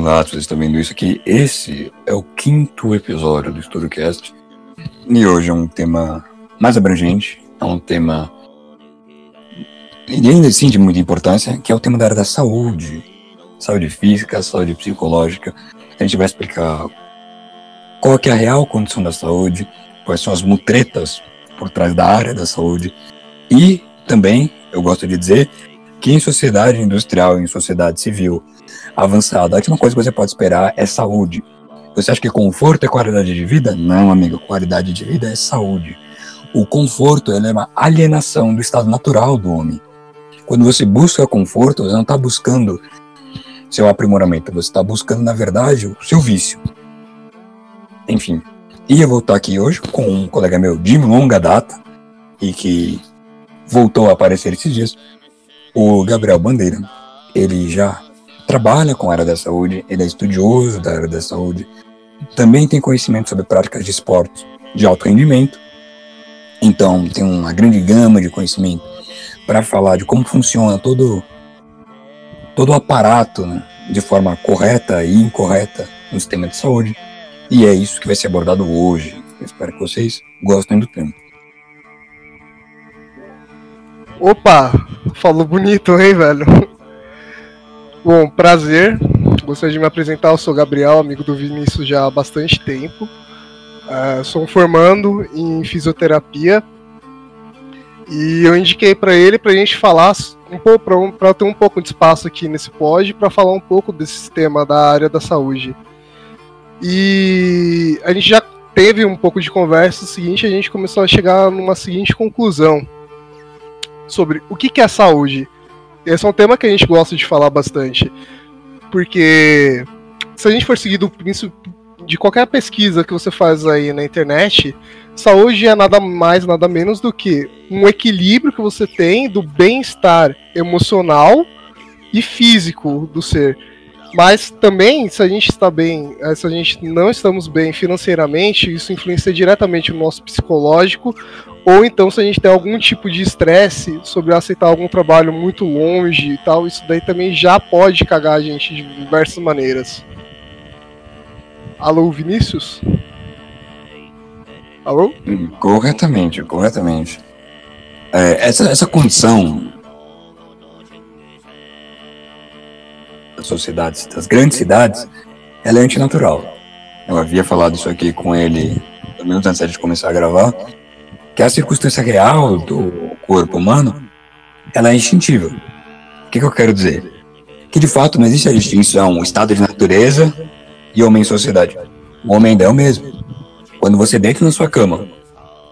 Olá, vocês estão vendo isso aqui? Esse é o quinto episódio do StudoCast e hoje é um tema mais abrangente, é um tema e ainda assim de muita importância, que é o tema da área da saúde, saúde física, saúde psicológica. A gente vai explicar qual é a real condição da saúde, quais são as mutretas por trás da área da saúde e também, eu gosto de dizer, que em sociedade industrial, em sociedade civil avançada, a última coisa que você pode esperar é saúde. Você acha que conforto é qualidade de vida? Não, amigo, qualidade de vida é saúde. O conforto é uma alienação do estado natural do homem. Quando você busca conforto, você não está buscando seu aprimoramento, você está buscando, na verdade, o seu vício. Enfim, ia voltar aqui hoje com um colega meu de longa data e que voltou a aparecer esses dias, o Gabriel Bandeira. Ele já trabalha com a área da saúde, ele é estudioso da área da saúde, também tem conhecimento sobre práticas de esportes de alto rendimento, então tem uma grande gama de conhecimento para falar de como funciona todo, todo o aparato né, de forma correta e incorreta no sistema de saúde. E é isso que vai ser abordado hoje. Eu espero que vocês gostem do tema. Opa, falou bonito, hein, velho? Bom, prazer. Gostaria de me apresentar. Eu sou Gabriel, amigo do Vinícius já há bastante tempo. Uh, sou um formando em fisioterapia. E eu indiquei para ele para a gente falar um pouco, para ter um pouco de espaço aqui nesse pod, para falar um pouco desse tema da área da saúde. E a gente já teve um pouco de conversa. O seguinte, a gente começou a chegar numa seguinte conclusão sobre o que, que é saúde. Esse é um tema que a gente gosta de falar bastante. Porque se a gente for seguir do princípio de qualquer pesquisa que você faz aí na internet, saúde é nada mais, nada menos do que um equilíbrio que você tem do bem-estar emocional e físico do ser. Mas também, se a gente está bem, eh, se a gente não estamos bem financeiramente, isso influencia diretamente no nosso psicológico, ou então, se a gente tem algum tipo de estresse sobre aceitar algum trabalho muito longe e tal, isso daí também já pode cagar a gente de diversas maneiras. Alô, Vinícius? Alô? Corretamente, corretamente. É, essa, essa condição das sociedades, das grandes cidades, ela é antinatural. Eu havia falado isso aqui com ele minutos antes de começar a gravar que a circunstância real do corpo humano ela é instintiva. O que, que eu quero dizer? Que de fato não existe a distinção estado de natureza e homem em sociedade. O homem ainda é o mesmo. Quando você deita na sua cama,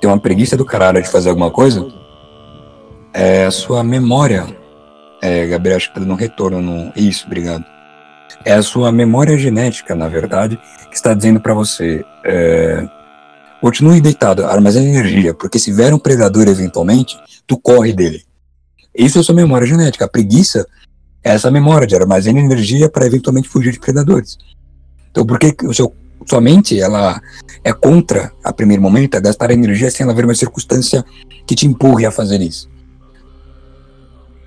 tem uma preguiça do caralho de fazer alguma coisa, é a sua memória. É, Gabriel, acho que tá dando retorno no. Isso, obrigado. É a sua memória genética, na verdade, que está dizendo para você. É, Continue deitado, armazene energia, porque se vier um predador eventualmente, tu corre dele. Isso é sua memória genética. A preguiça é essa memória de armazenar energia para eventualmente fugir de predadores. Então, por que o seu, sua mente ela é contra, a primeiro momento, a gastar energia sem ela haver uma circunstância que te empurre a fazer isso?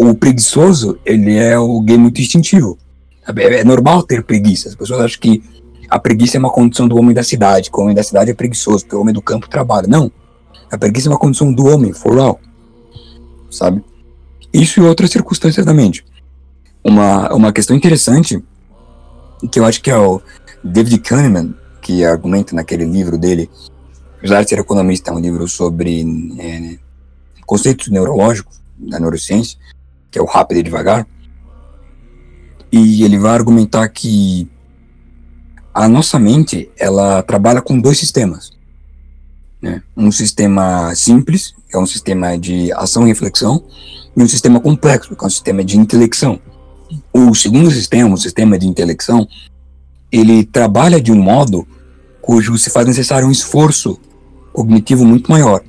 O preguiçoso, ele é gay muito instintivo. É, é normal ter preguiça. As pessoas acham que a preguiça é uma condição do homem da cidade, que o homem da cidade é preguiçoso, porque o homem do campo trabalha. Não. A preguiça é uma condição do homem, for all. Sabe? Isso e outras circunstâncias da mente. Uma, uma questão interessante, que eu acho que é o David Kahneman, que argumenta naquele livro dele, apesar de ser economista, é um livro sobre é, conceitos neurológicos da neurociência, que é o Rápido e Devagar, e ele vai argumentar que a nossa mente ela trabalha com dois sistemas. Né? Um sistema simples, que é um sistema de ação e reflexão, e um sistema complexo, que é um sistema de intelecção. O segundo sistema, o sistema de intelecção, ele trabalha de um modo cujo se faz necessário um esforço cognitivo muito maior.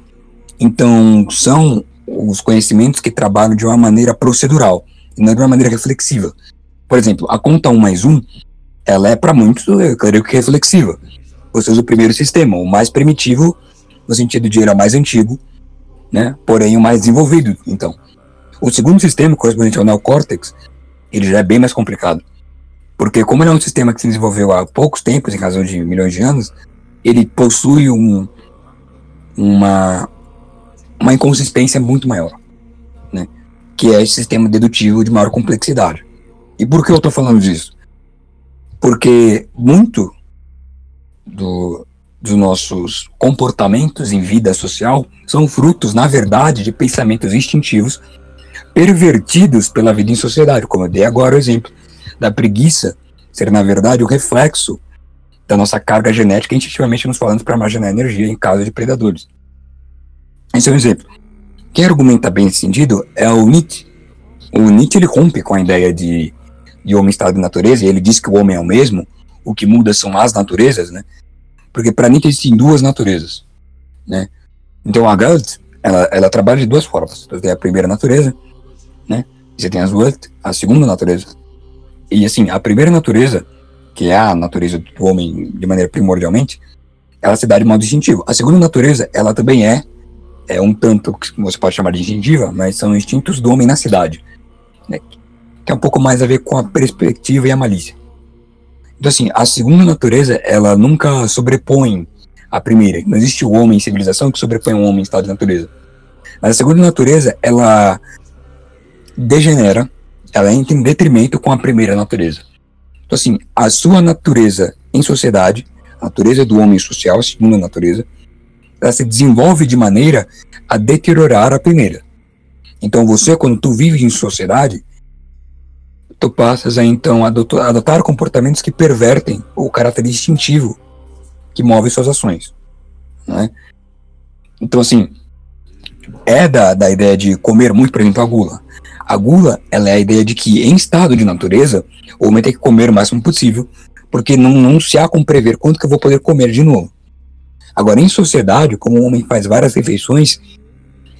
Então, são os conhecimentos que trabalham de uma maneira procedural, e não de uma maneira reflexiva. Por exemplo, a conta 1 mais 1 ela é para muitos, eu creio que reflexiva. Você usa o primeiro sistema, o mais primitivo, no sentido de ele é mais antigo, né? porém o mais desenvolvido. Então, o segundo sistema, correspondente ao neocórtex, ele já é bem mais complicado. Porque como ele é um sistema que se desenvolveu há poucos tempos, em razão de milhões de anos, ele possui um, uma, uma inconsistência muito maior, né? que é esse sistema dedutivo de maior complexidade. E por que eu estou falando disso? Porque muito do, dos nossos comportamentos em vida social são frutos, na verdade, de pensamentos instintivos pervertidos pela vida em sociedade, como eu dei agora o exemplo da preguiça ser, na verdade, o reflexo da nossa carga genética, instintivamente nos falando para armazenar energia em caso de predadores. Esse é um exemplo. Quem argumenta bem esse sentido é o Nietzsche. O Nietzsche ele rompe com a ideia de, de homem estado de natureza, e ele diz que o homem é o mesmo, o que muda são as naturezas, né? Porque para Nietzsche existem duas naturezas, né? Então a Galt, ela, ela trabalha de duas formas. Você tem a primeira natureza, né? Você tem a Welt, a segunda natureza. E assim, a primeira natureza, que é a natureza do homem de maneira primordialmente, ela se dá de modo instintivo. A segunda natureza, ela também é, é um tanto que você pode chamar de instintiva, mas são instintos do homem na cidade, né? que é um pouco mais a ver com a perspectiva e a malícia. Então assim, a segunda natureza, ela nunca sobrepõe a primeira. Não existe o homem em civilização que sobrepõe um homem em estado de natureza. Mas a segunda natureza, ela degenera ela entra em detrimento com a primeira natureza. Então, assim, a sua natureza em sociedade, a natureza do homem social, a segunda natureza, ela se desenvolve de maneira a deteriorar a primeira. Então, você, quando tu vives em sociedade, tu passas a, então, adotar, adotar comportamentos que pervertem o caráter instintivo que move suas ações. Né? Então, assim, é da, da ideia de comer muito, por exemplo, a gula. A gula, ela é a ideia de que, em estado de natureza, o homem tem que comer o máximo possível, porque não, não se há como prever quanto que eu vou poder comer de novo. Agora, em sociedade, como o homem faz várias refeições,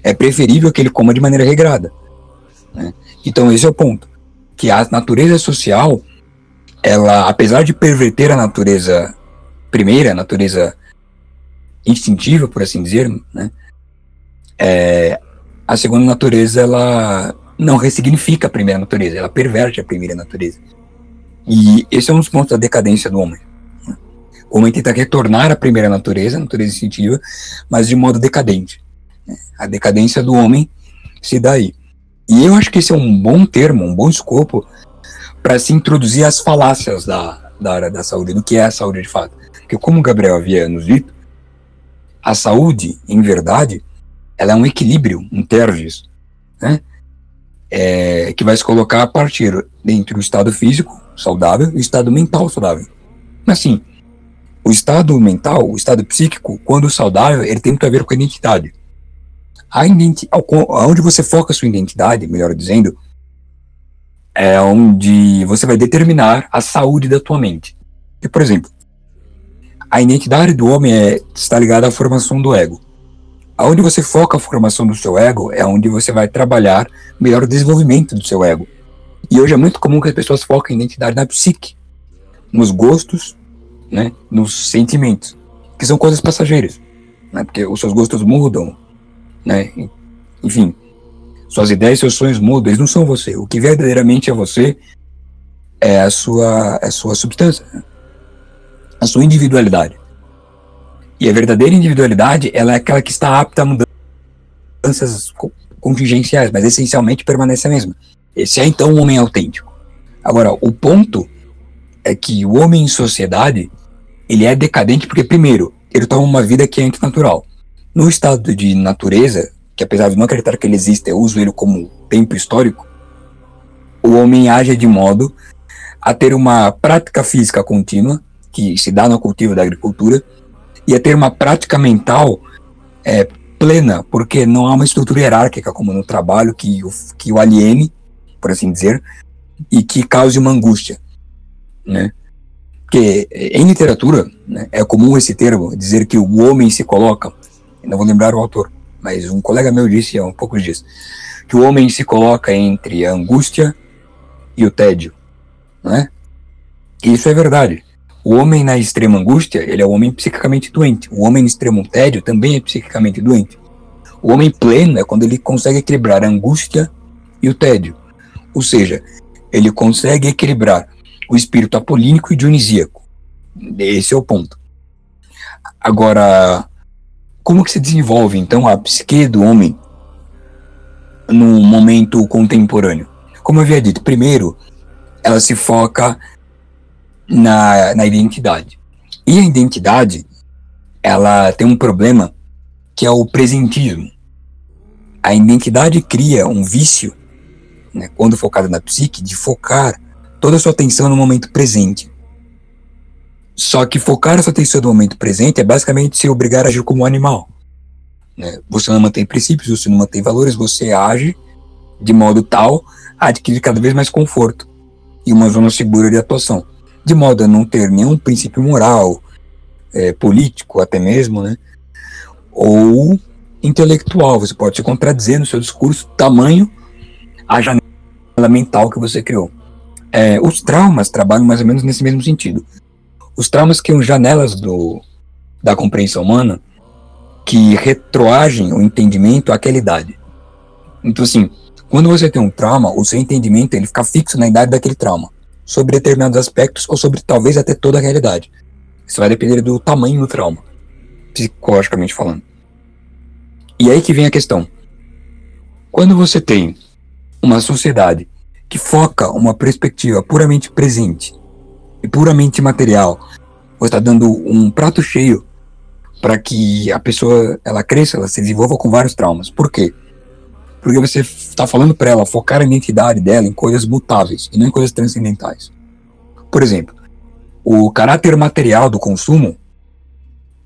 é preferível que ele coma de maneira regrada. Né? Então, esse é o ponto. Que a natureza social, ela, apesar de perverter a natureza primeira, a natureza instintiva, por assim dizer, né? É, a segunda natureza, ela não ressignifica a primeira natureza, ela perverte a primeira natureza. E esse é um dos pontos da decadência do homem. O homem tenta retornar à primeira natureza, a natureza instintiva, mas de modo decadente. A decadência do homem se dá aí. E eu acho que esse é um bom termo, um bom escopo para se introduzir as falácias da, da área da saúde, do que é a saúde de fato. Porque como o Gabriel havia nos dito, a saúde, em verdade, ela é um equilíbrio, um tergis, né? é, que vai se colocar a partir entre o estado físico saudável e o estado mental saudável. Assim, o estado mental, o estado psíquico, quando saudável, ele tem muito a ver com a identidade. A identi onde você foca sua identidade, melhor dizendo, é onde você vai determinar a saúde da tua mente. E, por exemplo, a identidade do homem é, está ligada à formação do ego. Aonde você foca a formação do seu ego é onde você vai trabalhar melhor o desenvolvimento do seu ego. E hoje é muito comum que as pessoas foquem a identidade na psique, nos gostos, né, nos sentimentos, que são coisas passageiras, né, porque os seus gostos mudam, né, enfim, suas ideias, seus sonhos mudam, eles não são você. O que verdadeiramente é você é a sua, é a sua substância, a sua individualidade. E a verdadeira individualidade, ela é aquela que está apta a mudanças contingenciais, mas essencialmente permanece a mesma. Esse é então o homem autêntico. Agora, o ponto é que o homem em sociedade, ele é decadente porque, primeiro, ele toma uma vida que é antinatural. No estado de natureza, que apesar de não acreditar que ele existe, eu uso ele como tempo histórico, o homem age de modo a ter uma prática física contínua, que se dá no cultivo da agricultura, ia ter uma prática mental é, plena, porque não há uma estrutura hierárquica como no trabalho que o, que o aliene, por assim dizer, e que cause uma angústia, né? Porque em literatura né, é comum esse termo dizer que o homem se coloca, não vou lembrar o autor, mas um colega meu disse há um pouco disso, que o homem se coloca entre a angústia e o tédio, né? E isso é verdade. O homem na extrema angústia, ele é o homem psiquicamente doente. O homem no extremo tédio também é psiquicamente doente. O homem pleno é quando ele consegue equilibrar a angústia e o tédio. Ou seja, ele consegue equilibrar o espírito apolínico e dionisíaco. Esse é o ponto. Agora, como que se desenvolve então a psique do homem no momento contemporâneo? Como eu havia dito, primeiro, ela se foca na, na identidade. E a identidade, ela tem um problema que é o presentismo. A identidade cria um vício, né, quando focada na psique, de focar toda a sua atenção no momento presente. Só que focar a sua atenção no momento presente é basicamente se obrigar a agir como um animal. Né? Você não mantém princípios, você não mantém valores, você age de modo tal a adquirir cada vez mais conforto e uma zona segura de atuação, de modo a não ter nenhum princípio moral, é, político até mesmo, né? ou intelectual. Você pode se contradizer no seu discurso, tamanho a janela mental que você criou. É, os traumas trabalham mais ou menos nesse mesmo sentido. Os traumas criam janelas do, da compreensão humana que retroagem o entendimento àquela idade. Então, assim, quando você tem um trauma, o seu entendimento ele fica fixo na idade daquele trauma, sobre determinados aspectos ou sobre talvez até toda a realidade. Isso vai depender do tamanho do trauma, psicologicamente falando. E aí que vem a questão. Quando você tem uma sociedade que foca uma perspectiva puramente presente e puramente material, você está dando um prato cheio para que a pessoa ela cresça, ela se desenvolva com vários traumas. Por quê? Porque você está falando para ela focar a identidade dela em coisas mutáveis e não em coisas transcendentais. Por exemplo, o caráter material do consumo,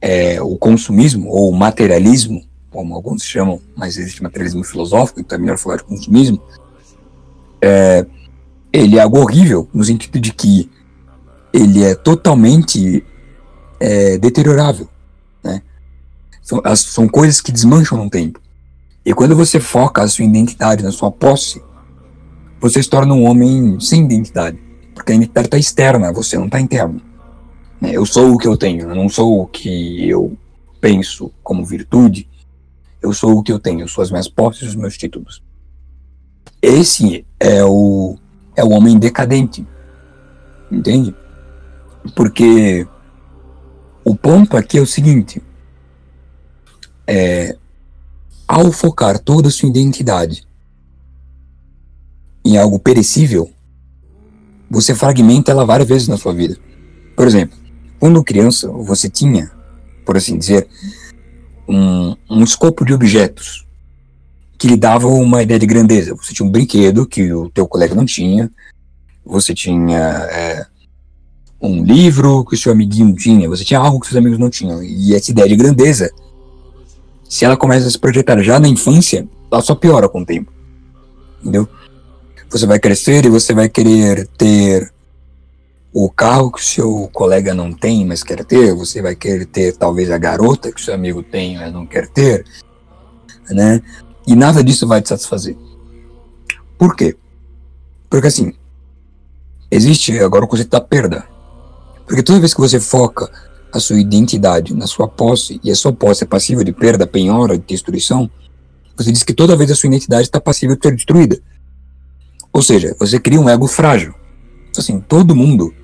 é, o consumismo ou materialismo, como alguns chamam, mas existe materialismo filosófico, então é melhor falar de consumismo, é, ele é algo horrível no sentido de que ele é totalmente é, deteriorável. Né? São, as, são coisas que desmancham no tempo. E quando você foca a sua identidade na sua posse, você se torna um homem sem identidade. Porque a identidade está externa, você não está interno. Né, eu sou o que eu tenho, eu não sou o que eu penso como virtude. Eu sou o que eu tenho, sou as minhas posses e os meus títulos. Esse é o, é o homem decadente. Entende? Porque o ponto aqui é o seguinte: é, ao focar toda a sua identidade em algo perecível, você fragmenta ela várias vezes na sua vida. Por exemplo, quando criança, você tinha, por assim dizer, um, um escopo de objetos que lhe davam uma ideia de grandeza. Você tinha um brinquedo que o teu colega não tinha, você tinha é, um livro que o seu amiguinho tinha, você tinha algo que seus amigos não tinham. E essa ideia de grandeza se ela começa a se projetar já na infância, ela só piora com o tempo. Entendeu? Você vai crescer e você vai querer ter o carro que o seu colega não tem, mas quer ter. Você vai querer ter talvez a garota que o seu amigo tem, mas não quer ter. Né? E nada disso vai te satisfazer. Por quê? Porque assim, existe agora o conceito da perda. Porque toda vez que você foca a sua identidade na sua posse e a sua posse é passível de perda, penhora, de destruição, você diz que toda vez a sua identidade está passível de ser destruída. Ou seja, você cria um ego frágil. Assim, todo mundo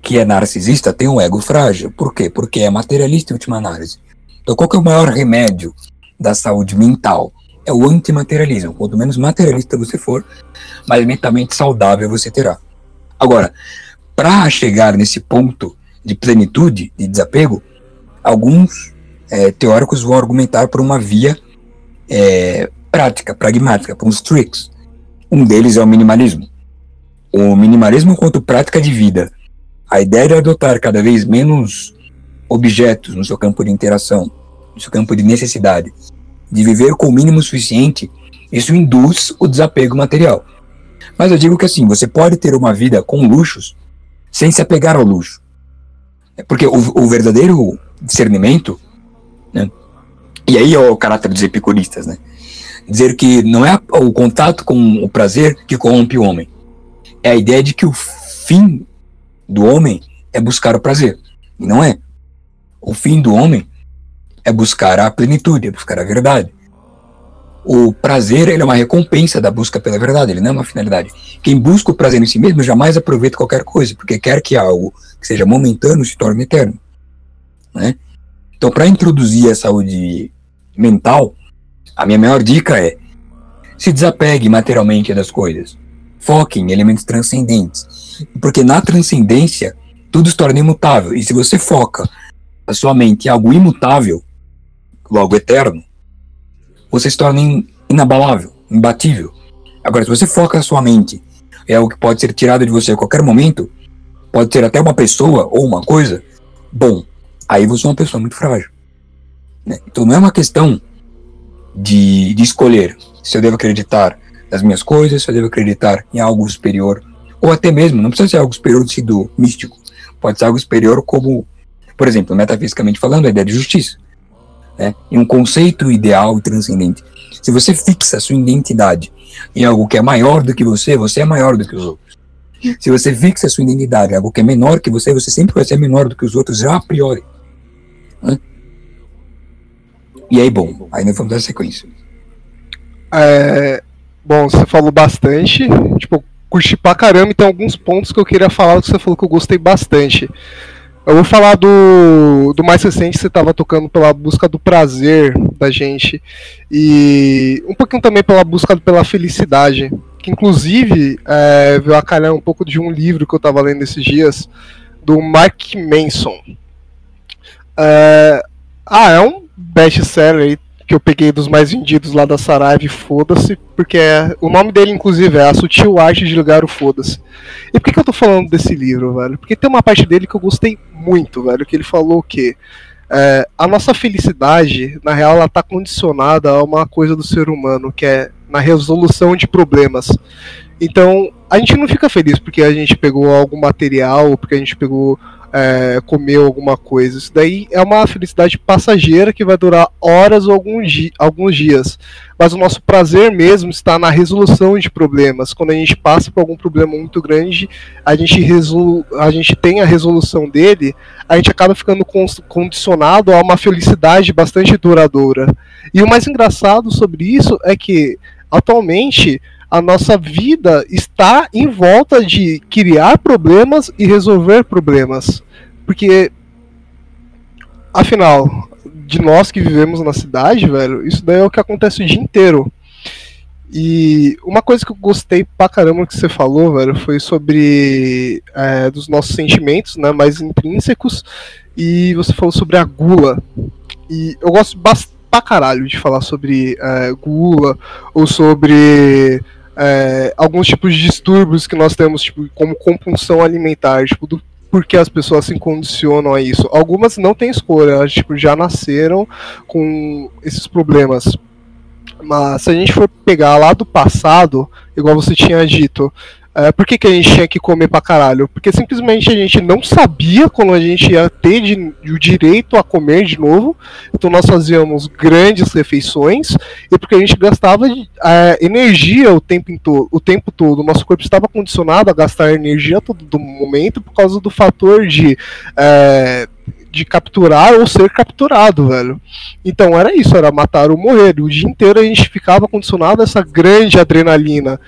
que é narcisista tem um ego frágil. Por quê? Porque é materialista em última análise. Então, qual é o maior remédio da saúde mental? É o antimaterialismo. Quanto menos materialista você for, mais mentalmente saudável você terá. Agora, para chegar nesse ponto de plenitude, de desapego, alguns é, teóricos vão argumentar por uma via é, prática, pragmática, por uns tricks. Um deles é o minimalismo. O minimalismo quanto prática de vida. A ideia de adotar cada vez menos objetos no seu campo de interação, seu campo de necessidade, de viver com o mínimo suficiente, isso induz o desapego material. Mas eu digo que assim, você pode ter uma vida com luxos sem se apegar ao luxo. Porque o, o verdadeiro discernimento, né? E aí é o caráter dos epicuristas, né? Dizer que não é o contato com o prazer que corrompe o homem. É a ideia de que o fim do homem é buscar o prazer. E não é. O fim do homem é buscar a plenitude, é buscar a verdade. o prazer ele é uma recompensa da busca pela verdade, ele não é uma finalidade. Quem busca o prazer em si mesmo jamais aproveita qualquer coisa, porque quer que algo que seja momentâneo se torne eterno. Né? Então, para introduzir a saúde mental, a minha maior dica é se desapegue materialmente das coisas. Foque em elementos transcendentes. Porque na transcendência, tudo se torna imutável. E se você foca a sua mente em algo imutável, logo eterno, você se torna inabalável, imbatível. Agora, se você foca a sua mente é algo que pode ser tirado de você a qualquer momento, pode ser até uma pessoa ou uma coisa, bom, aí você é uma pessoa muito frágil. Né? Então não é uma questão de, de escolher se eu devo acreditar nas minhas coisas, se eu devo acreditar em algo superior, ou até mesmo, não precisa ser algo superior no sentido místico, pode ser algo superior como, por exemplo, metafisicamente falando, a ideia de justiça. Né? Em um conceito ideal e transcendente. Se você fixa a sua identidade em algo que é maior do que você, você é maior do que os outros. Se você fixa a sua identidade em algo que é menor que você, você sempre vai ser menor do que os outros já a priori. Né? E aí, bom, aí nós vamos dar sequência. É, bom, você falou bastante, tipo, curti pra caramba e tem alguns pontos que eu queria falar que você falou que eu gostei bastante. Eu vou falar do, do mais recente você estava tocando pela busca do prazer da gente e um pouquinho também pela busca pela felicidade, que inclusive é, veio a calhar um pouco de um livro que eu estava lendo esses dias do Mark Manson. É, ah, é um best-seller que eu peguei dos mais vendidos lá da Saraiva, foda-se, porque é, o nome dele, inclusive, é A Sutil Arte de Ligar o Foda-se. E por que, que eu tô falando desse livro, velho? Porque tem uma parte dele que eu gostei muito, velho, que ele falou que é, a nossa felicidade, na real, ela tá condicionada a uma coisa do ser humano, que é na resolução de problemas. Então, a gente não fica feliz porque a gente pegou algum material, porque a gente pegou é, comeu alguma coisa. Isso daí é uma felicidade passageira que vai durar horas ou alguns, di alguns dias. Mas o nosso prazer mesmo está na resolução de problemas. Quando a gente passa por algum problema muito grande, a gente, a gente tem a resolução dele, a gente acaba ficando condicionado a uma felicidade bastante duradoura. E o mais engraçado sobre isso é que, atualmente, a nossa vida está em volta de criar problemas e resolver problemas. Porque, afinal, de nós que vivemos na cidade, velho, isso daí é o que acontece o dia inteiro. E uma coisa que eu gostei pra caramba que você falou, velho, foi sobre é, dos nossos sentimentos, né, mais intrínsecos, e você falou sobre a gula. E eu gosto bastante pra caralho de falar sobre é, gula ou sobre é, alguns tipos de distúrbios que nós temos, tipo, como compulsão alimentar, tipo, do porque as pessoas se condicionam a isso. Algumas não têm escolha, elas tipo, já nasceram com esses problemas. Mas se a gente for pegar lá do passado, igual você tinha dito, é, por que, que a gente tinha que comer pra caralho? Porque simplesmente a gente não sabia quando a gente ia ter de, o direito a comer de novo. Então nós fazíamos grandes refeições e porque a gente gastava é, energia o tempo, to o tempo todo. O nosso corpo estava condicionado a gastar energia todo momento por causa do fator de. É, de capturar ou ser capturado, velho. Então era isso, era matar ou morrer. O dia inteiro a gente ficava condicionado a essa grande adrenalina.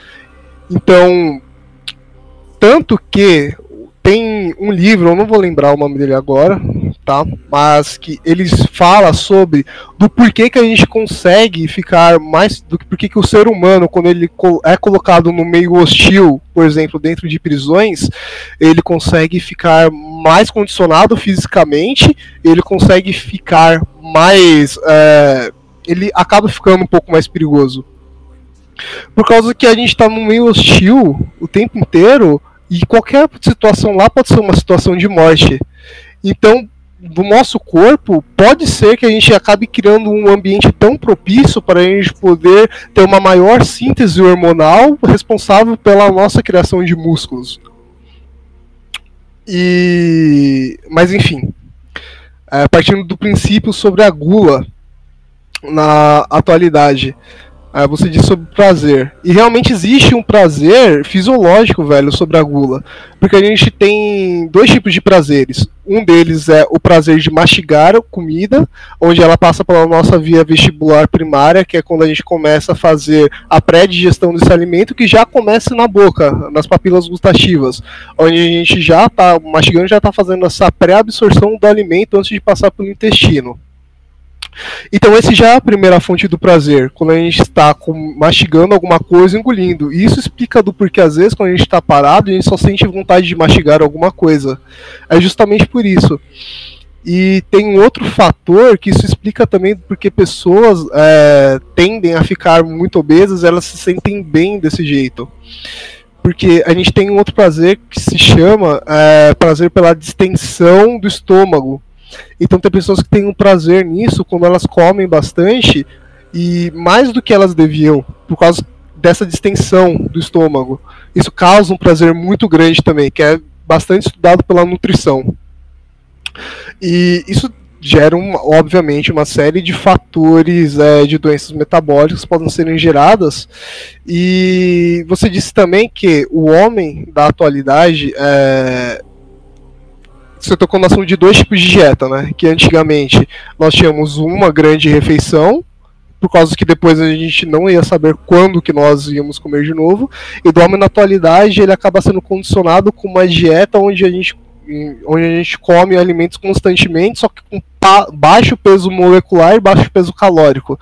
Então, tanto que tem um livro, eu não vou lembrar o nome dele agora, tá? Mas que eles fala sobre do porquê que a gente consegue ficar mais do que porquê que o ser humano quando ele é colocado no meio hostil, por exemplo, dentro de prisões, ele consegue ficar mais condicionado fisicamente, ele consegue ficar mais, é, ele acaba ficando um pouco mais perigoso. Por causa que a gente está no meio hostil o tempo inteiro, e qualquer situação lá pode ser uma situação de morte. Então, do nosso corpo, pode ser que a gente acabe criando um ambiente tão propício para a gente poder ter uma maior síntese hormonal responsável pela nossa criação de músculos. E, mas enfim, é, partindo do princípio sobre a gula na atualidade, Aí você diz sobre prazer. E realmente existe um prazer fisiológico, velho, sobre a gula. Porque a gente tem dois tipos de prazeres. Um deles é o prazer de mastigar a comida, onde ela passa pela nossa via vestibular primária, que é quando a gente começa a fazer a pré-digestão desse alimento, que já começa na boca, nas papilas gustativas. Onde a gente já está mastigando, já está fazendo essa pré-absorção do alimento antes de passar pelo intestino. Então, esse já é a primeira fonte do prazer, quando a gente está mastigando alguma coisa, engolindo. E isso explica do porquê, às vezes, quando a gente está parado, a gente só sente vontade de mastigar alguma coisa. É justamente por isso. E tem um outro fator que isso explica também porque pessoas é, tendem a ficar muito obesas, elas se sentem bem desse jeito. Porque a gente tem um outro prazer que se chama é, prazer pela distensão do estômago então tem pessoas que têm um prazer nisso quando elas comem bastante e mais do que elas deviam, por causa dessa distensão do estômago. Isso causa um prazer muito grande também, que é bastante estudado pela nutrição. E isso gera, obviamente, uma série de fatores é, de doenças metabólicas que podem serem geradas. E você disse também que o homem da atualidade é, você tocou no assunto de dois tipos de dieta, né? Que antigamente nós tínhamos uma grande refeição, por causa que depois a gente não ia saber quando que nós íamos comer de novo, e do homem na atualidade ele acaba sendo condicionado com uma dieta onde a gente onde a gente come alimentos constantemente, só que com baixo peso molecular e baixo peso calórico.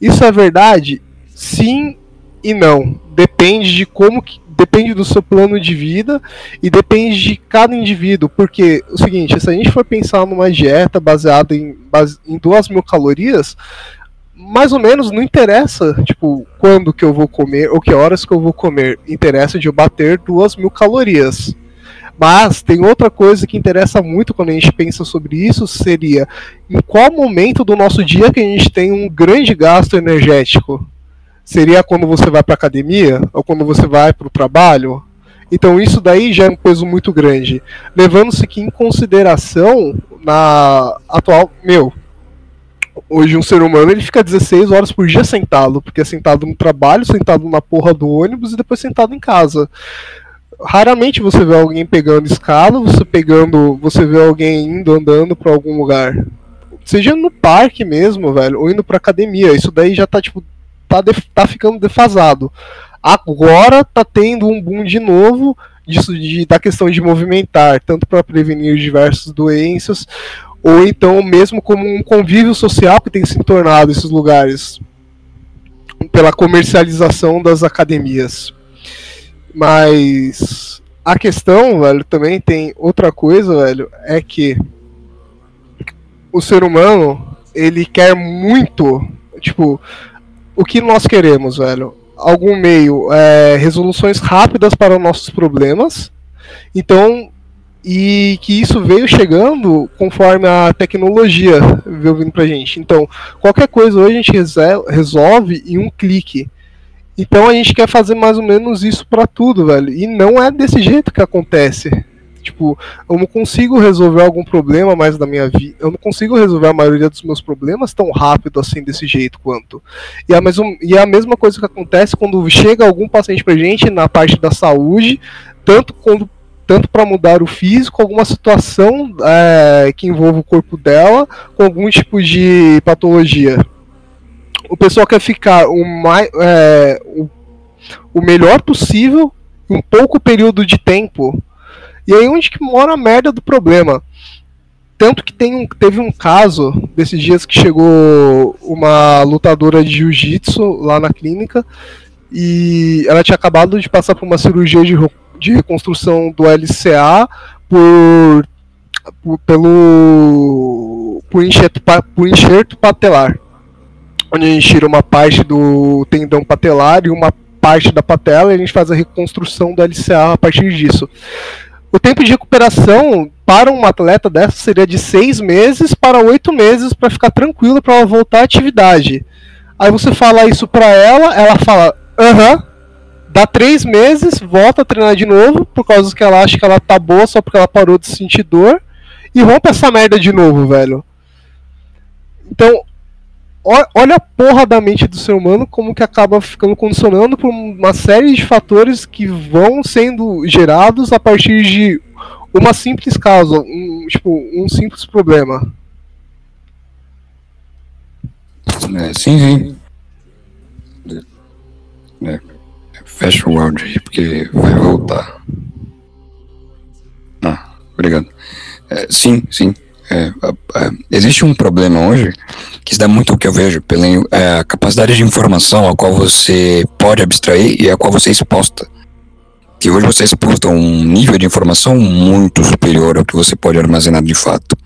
Isso é verdade? Sim e não. Depende de como que depende do seu plano de vida e depende de cada indivíduo. Porque o seguinte, se a gente for pensar numa dieta baseada em, base, em duas mil calorias, mais ou menos não interessa, tipo, quando que eu vou comer ou que horas que eu vou comer. Interessa de eu bater duas mil calorias. Mas tem outra coisa que interessa muito quando a gente pensa sobre isso, seria em qual momento do nosso dia que a gente tem um grande gasto energético seria quando você vai para academia ou quando você vai para o trabalho. Então isso daí já é um peso muito grande, levando-se que em consideração na atual, meu, hoje um ser humano ele fica 16 horas por dia sentado, porque é sentado no trabalho, sentado na porra do ônibus e depois sentado em casa. Raramente você vê alguém pegando escala, você pegando, você vê alguém indo andando para algum lugar. Seja no parque mesmo, velho, ou indo pra academia. Isso daí já tá tipo tá, tá ficando defasado. Agora tá tendo um boom de novo disso de, da questão de movimentar, tanto para prevenir diversas doenças, ou então mesmo como um convívio social que tem se tornado esses lugares pela comercialização das academias. Mas a questão, velho, também tem outra coisa, velho, é que o ser humano, ele quer muito, tipo, o que nós queremos, velho? Algum meio, é, resoluções rápidas para nossos problemas. Então, e que isso veio chegando conforme a tecnologia veio vindo pra gente. Então, qualquer coisa hoje a gente resolve em um clique. Então a gente quer fazer mais ou menos isso para tudo, velho. E não é desse jeito que acontece. Tipo, eu não consigo resolver algum problema mais da minha vida. Eu não consigo resolver a maioria dos meus problemas tão rápido assim, desse jeito quanto. E a, mesma, e a mesma coisa que acontece quando chega algum paciente pra gente na parte da saúde, tanto quando tanto para mudar o físico, alguma situação é, que envolva o corpo dela, com algum tipo de patologia. O pessoal quer ficar o, mais, é, o, o melhor possível, um pouco período de tempo, e aí onde que mora a merda do problema? Tanto que tem um, teve um caso desses dias que chegou uma lutadora de jiu-jitsu lá na clínica e ela tinha acabado de passar por uma cirurgia de, de reconstrução do LCA por, por pelo por enxerto, por enxerto patelar, onde a gente tira uma parte do tendão patelar e uma parte da patela e a gente faz a reconstrução do LCA a partir disso. O tempo de recuperação para um atleta dessa seria de seis meses para oito meses para ficar tranquilo para ela voltar à atividade. Aí você fala isso para ela, ela fala, aham, dá três meses, volta a treinar de novo, por causa que ela acha que ela tá boa só porque ela parou de sentir dor, e rompe essa merda de novo, velho. Então, olha a porra da mente do ser humano como que acaba ficando condicionando por uma série de fatores que vão sendo gerados a partir de uma simples causa, um, tipo, um simples problema. É, sim, sim. É, fecha o áudio aí, porque vai voltar. Ah, obrigado. É, sim, sim. É, é, existe um problema hoje que se dá muito o que eu vejo pela é, a capacidade de informação a qual você pode abstrair e a qual você é exposta. Que hoje você é exposto a um nível de informação muito superior ao que você pode armazenar de fato.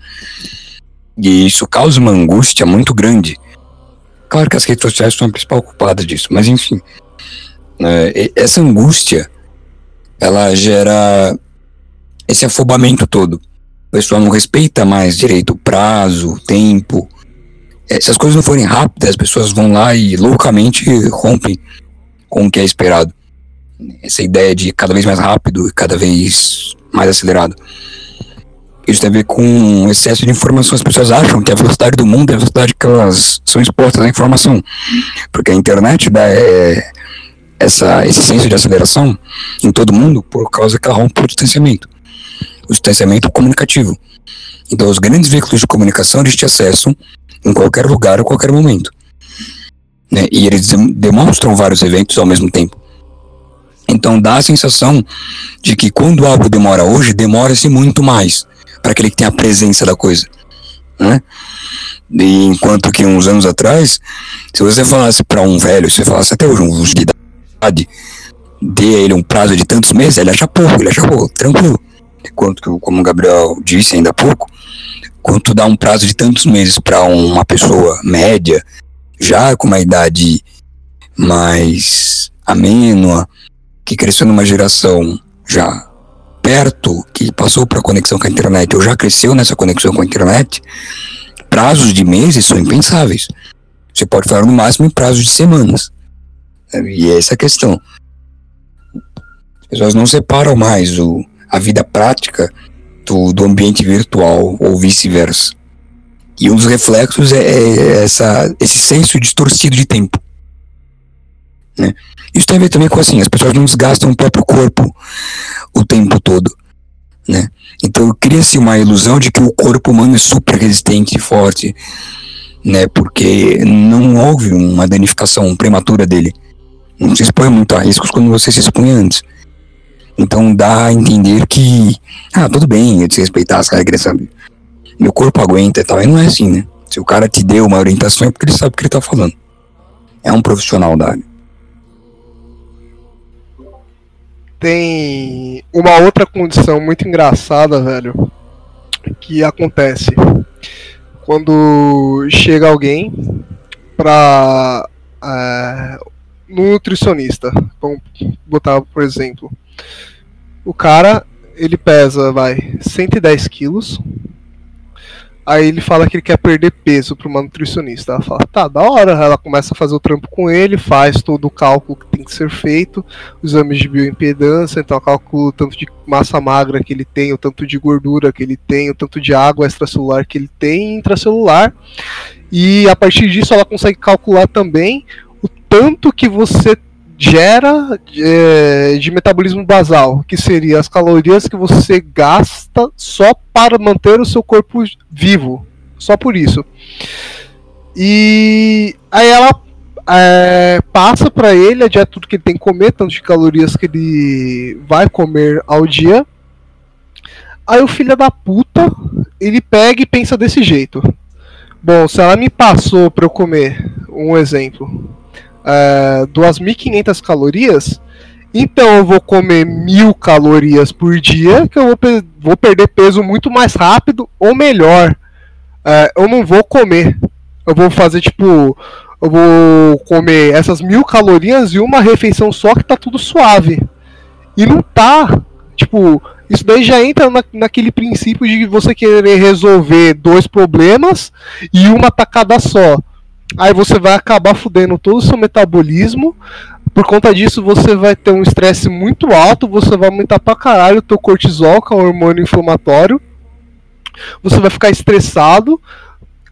E isso causa uma angústia muito grande. Claro que as redes sociais são a principal culpada disso, mas enfim. É, essa angústia ela gera esse afobamento todo o pessoal não respeita mais direito prazo, tempo. É, se as coisas não forem rápidas, as pessoas vão lá e loucamente rompem com o que é esperado. Essa ideia de cada vez mais rápido e cada vez mais acelerado. Isso tem a ver com excesso de informação. As pessoas acham que a velocidade do mundo é a velocidade que elas são expostas à informação. Porque a internet dá é, essa, esse senso de aceleração em todo mundo por causa que ela rompe o distanciamento o distanciamento comunicativo. Então, os grandes veículos de comunicação eles te acessam em qualquer lugar, a qualquer momento. Né? E eles demonstram vários eventos ao mesmo tempo. Então, dá a sensação de que quando algo demora hoje, demora-se muito mais para aquele que tem a presença da coisa. Né? E enquanto que uns anos atrás, se você falasse para um velho, se você falasse até hoje um de idade, dê a ele um prazo de tantos meses, ele acha pouco, ele acha pouco, tranquilo quanto, como o Gabriel disse ainda há pouco, quanto dá um prazo de tantos meses para uma pessoa média, já com uma idade mais amênua, que cresceu numa geração já perto, que passou para a conexão com a internet, ou já cresceu nessa conexão com a internet, prazos de meses são impensáveis. Você pode falar no máximo em prazos de semanas. E é essa a questão. As pessoas não separam mais o, a vida prática do, do ambiente virtual ou vice-versa. E um dos reflexos é, é essa, esse senso distorcido de tempo. Né? Isso tem a ver também com assim, as pessoas não desgastam o próprio corpo o tempo todo. Né? Então cria-se uma ilusão de que o corpo humano é super resistente e forte, né? porque não houve uma danificação prematura dele. Não se expõe muito a riscos quando você se expõe antes. Então dá a entender que, ah, tudo bem eu desrespeitar as regras, sabe? Meu corpo aguenta e tal. E não é assim, né? Se o cara te deu uma orientação é porque ele sabe o que ele tá falando. É um profissional da área. Tem uma outra condição muito engraçada, velho, que acontece quando chega alguém é, no nutricionista. Vamos botar, por exemplo, o cara, ele pesa, vai, 110 quilos. Aí ele fala que ele quer perder peso para uma nutricionista. Ela fala, tá, da hora. Ela começa a fazer o trampo com ele, faz todo o cálculo que tem que ser feito, os exames de bioimpedância, então cálculo o tanto de massa magra que ele tem, o tanto de gordura que ele tem, o tanto de água extracelular que ele tem intracelular. E a partir disso ela consegue calcular também o tanto que você gera é, de metabolismo basal, que seria as calorias que você gasta só para manter o seu corpo vivo, só por isso. E aí ela é, passa para ele a dieta tudo que ele tem que comer, tanto de calorias que ele vai comer ao dia. Aí o filho da puta, ele pega e pensa desse jeito. Bom, se ela me passou para eu comer, um exemplo, uh, 2.500 calorias, então eu vou comer mil calorias por dia, que eu vou, vou perder peso muito mais rápido, ou melhor, uh, eu não vou comer. Eu vou fazer tipo. Eu vou comer essas mil calorias e uma refeição só que tá tudo suave. E não tá. Tipo, isso daí já entra na, naquele princípio de você querer resolver dois problemas e uma tacada só. Aí você vai acabar fudendo todo o seu metabolismo. Por conta disso, você vai ter um estresse muito alto, você vai aumentar pra caralho o teu cortisol, que é um hormônio inflamatório. Você vai ficar estressado.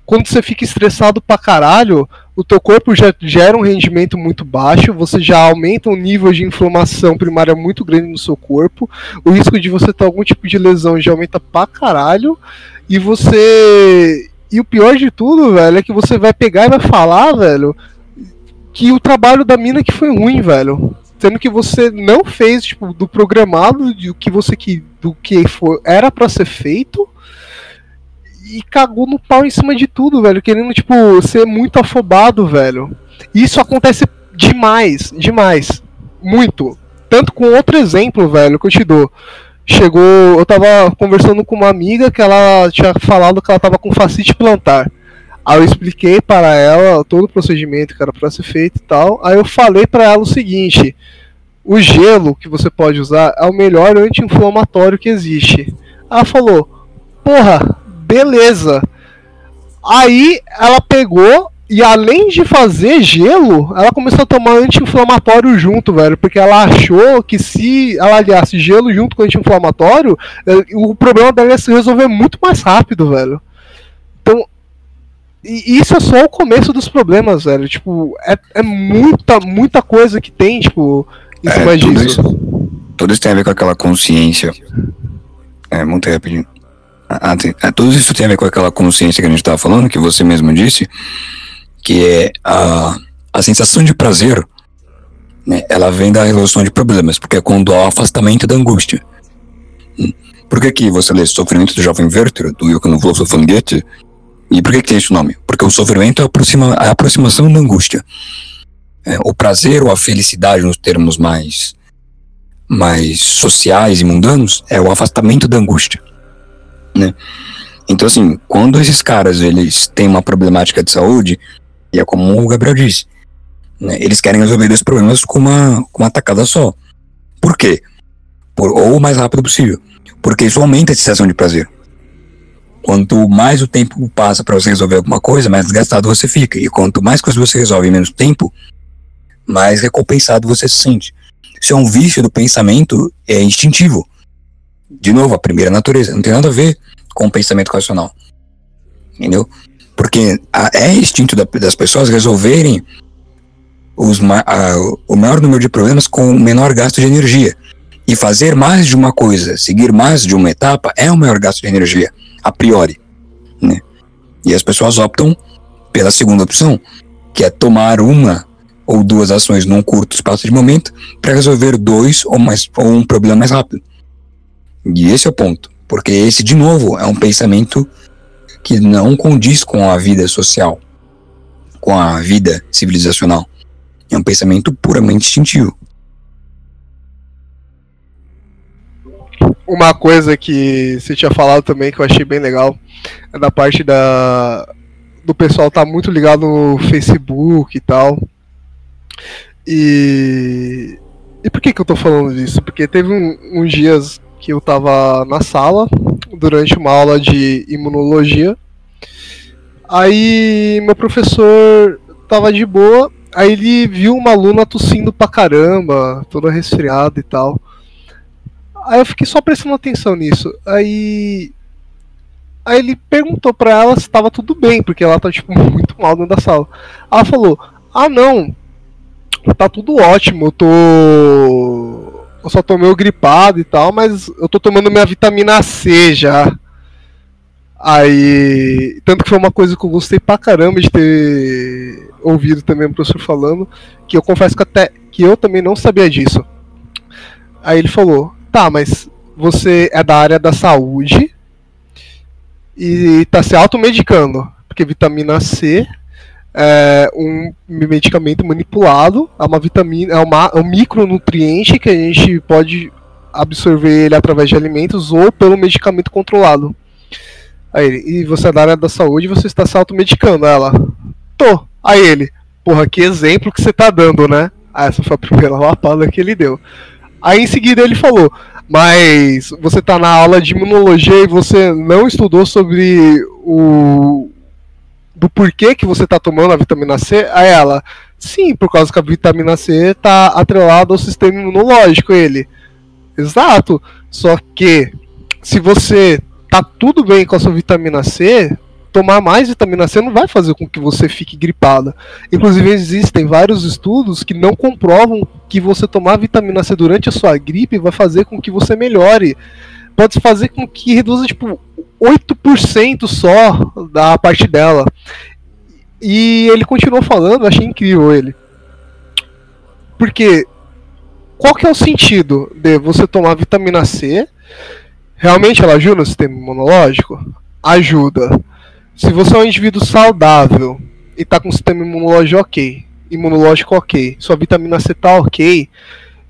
quando você fica estressado pra caralho, o teu corpo já gera um rendimento muito baixo, você já aumenta um nível de inflamação primária muito grande no seu corpo, o risco de você ter algum tipo de lesão já aumenta pra caralho, e você. E o pior de tudo, velho, é que você vai pegar e vai falar, velho, que o trabalho da mina que foi ruim, velho. Sendo que você não fez, tipo, do programado, do que você que. do que foi, era para ser feito e cagou no pau em cima de tudo, velho. Querendo, tipo, ser muito afobado, velho. Isso acontece demais, demais. Muito. Tanto com outro exemplo, velho, que eu te dou. Chegou. Eu tava conversando com uma amiga que ela tinha falado que ela tava com facite plantar. Aí eu expliquei para ela todo o procedimento que era para ser feito e tal. Aí eu falei para ela o seguinte: o gelo que você pode usar é o melhor anti-inflamatório que existe. Ela falou: porra, beleza. Aí ela pegou e além de fazer gelo, ela começou a tomar anti-inflamatório junto, velho. Porque ela achou que se ela aliasse gelo junto com anti-inflamatório, eh, o problema dela ia se resolver muito mais rápido, velho. Então, isso é só o começo dos problemas, velho. Tipo, é, é muita, muita coisa que tem, tipo, em cima é, disso. Isso, tudo isso tem a ver com aquela consciência. É, muito rapidinho. Ah, ah, tudo isso tem a ver com aquela consciência que a gente estava falando, que você mesmo disse, que é a, a sensação de prazer, né, ela vem da resolução de problemas, porque é quando há o afastamento da angústia. Por que, que você lê Sofrimento do Jovem Werther, do Johann Wolfgang von Goethe, e por que, que tem esse nome? Porque o sofrimento é aproxima, a aproximação da angústia. É, o prazer ou a felicidade, nos termos mais, mais sociais e mundanos, é o afastamento da angústia né? Então, assim, quando esses caras, eles têm uma problemática de saúde, e é como o Gabriel disse, né, eles querem resolver os problemas com uma, com uma tacada só. Por quê? Por, ou o mais rápido possível. Porque isso aumenta a sensação de prazer. Quanto mais o tempo passa para você resolver alguma coisa, mais desgastado você fica. E quanto mais coisas você resolve em menos tempo, mais recompensado você se sente. Isso é um vício do pensamento é instintivo. De novo, a primeira natureza. Não tem nada a ver com o pensamento racional. Entendeu? Porque é instinto da, das pessoas resolverem os, a, o maior número de problemas com o menor gasto de energia. E fazer mais de uma coisa, seguir mais de uma etapa, é o maior gasto de energia, a priori. Né? E as pessoas optam pela segunda opção, que é tomar uma ou duas ações num curto espaço de momento para resolver dois ou, mais, ou um problema mais rápido. E esse é o ponto. Porque esse, de novo, é um pensamento que não condiz com a vida social, com a vida civilizacional. É um pensamento puramente instintivo. Uma coisa que você tinha falado também que eu achei bem legal é da parte da do pessoal tá muito ligado no Facebook e tal. E e por que que eu tô falando disso? Porque teve um, uns dias que eu estava na sala durante uma aula de imunologia. Aí meu professor tava de boa, aí ele viu uma aluna tossindo pra caramba, toda resfriada e tal. Aí eu fiquei só prestando atenção nisso. Aí Aí ele perguntou pra ela se tava tudo bem, porque ela tá tipo muito mal dentro da sala. Ela falou: "Ah, não. Tá tudo ótimo. Eu tô eu só tô meio gripado e tal, mas eu tô tomando minha vitamina C já. Aí. Tanto que foi uma coisa que eu gostei pra caramba de ter ouvido também o professor falando, que eu confesso que até que eu também não sabia disso. Aí ele falou: tá, mas você é da área da saúde e tá se automedicando, porque vitamina C é um medicamento manipulado, é uma vitamina, é, uma, é um micronutriente que a gente pode absorver ele através de alimentos ou pelo medicamento controlado. Aí e você é da área da saúde, você está se automedicando. Ela, tô. Aí ele, porra, que exemplo que você tá dando, né? Aí essa foi a primeira lapada que ele deu. Aí em seguida ele falou, mas você tá na aula de imunologia e você não estudou sobre o, do porquê que você está tomando a vitamina C, a ela, sim, por causa que a vitamina C está atrelada ao sistema imunológico, ele. Exato. Só que se você tá tudo bem com a sua vitamina C, tomar mais vitamina C não vai fazer com que você fique gripada. Inclusive, existem vários estudos que não comprovam que você tomar vitamina C durante a sua gripe vai fazer com que você melhore. Pode fazer com que reduza, tipo, 8% só da parte dela. E ele continuou falando, achei incrível ele. Porque qual que é o sentido de você tomar vitamina C? Realmente ela ajuda no sistema imunológico? Ajuda. Se você é um indivíduo saudável e está com o sistema imunológico ok, imunológico ok, sua vitamina C está ok,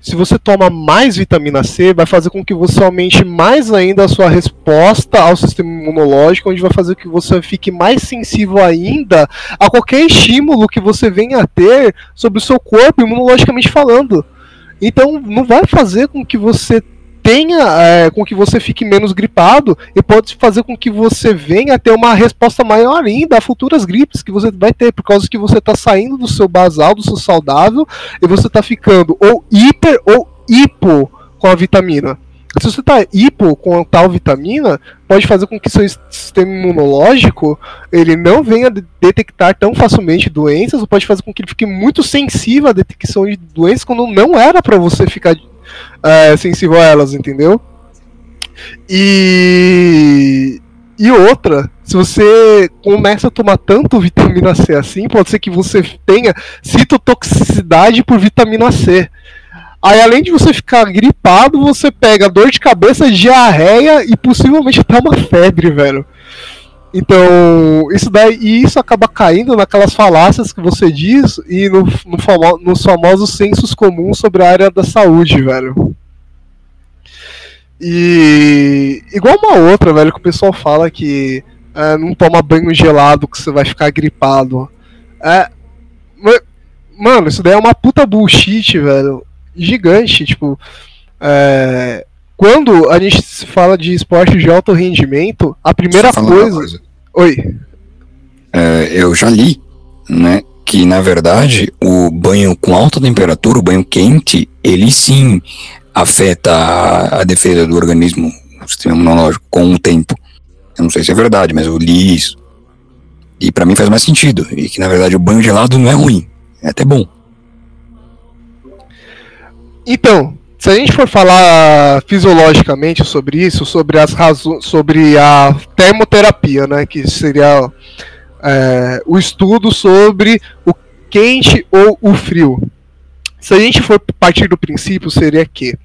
se você toma mais vitamina C, vai fazer com que você aumente mais ainda a sua resposta ao sistema imunológico, onde vai fazer com que você fique mais sensível ainda a qualquer estímulo que você venha a ter sobre o seu corpo, imunologicamente falando. Então, não vai fazer com que você tenha, é, com que você fique menos gripado e pode fazer com que você venha a ter uma resposta maior ainda a futuras gripes que você vai ter, por causa que você está saindo do seu basal, do seu saudável, e você está ficando ou hiper ou hipo com a vitamina. Se você está hipo com tal vitamina, pode fazer com que seu sistema imunológico ele não venha detectar tão facilmente doenças, ou pode fazer com que ele fique muito sensível à detecção de doenças quando não era para você ficar é, sensível a elas, entendeu? E. E outra, se você começa a tomar tanto vitamina C assim, pode ser que você tenha citotoxicidade por vitamina C. Aí, além de você ficar gripado, você pega dor de cabeça, diarreia e possivelmente até uma febre, velho. Então, isso daí e isso acaba caindo naquelas falácias que você diz e no, no famo, nos famosos sensos comuns sobre a área da saúde, velho. E igual uma outra, velho, que o pessoal fala que é, não toma banho gelado que você vai ficar gripado. É, mano, isso daí é uma puta bullshit, velho. Gigante, tipo. É, quando a gente fala de esporte de alto rendimento, a primeira coisa... coisa. Oi. É, eu já li, né, que na verdade o banho com alta temperatura, o banho quente, ele sim afeta a, a defesa do organismo, o sistema imunológico, com o tempo. Eu não sei se é verdade, mas eu li isso. E para mim faz mais sentido. E que na verdade o banho gelado não é ruim, é até bom. Então, se a gente for falar fisiologicamente sobre isso, sobre as razões, sobre a termoterapia, né, que seria é, o estudo sobre o quente ou o frio. Se a gente for partir do princípio, seria que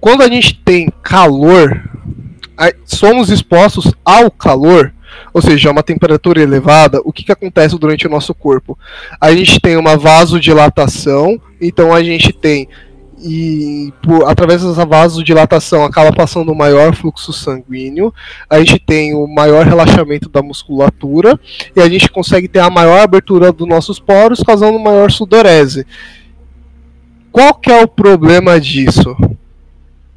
quando a gente tem calor, somos expostos ao calor, ou seja, uma temperatura elevada, o que, que acontece durante o nosso corpo? A gente tem uma vasodilatação, então a gente tem e por, através dessa vasodilatação acaba passando um maior fluxo sanguíneo, a gente tem o maior relaxamento da musculatura e a gente consegue ter a maior abertura dos nossos poros, causando maior sudorese. Qual que é o problema disso?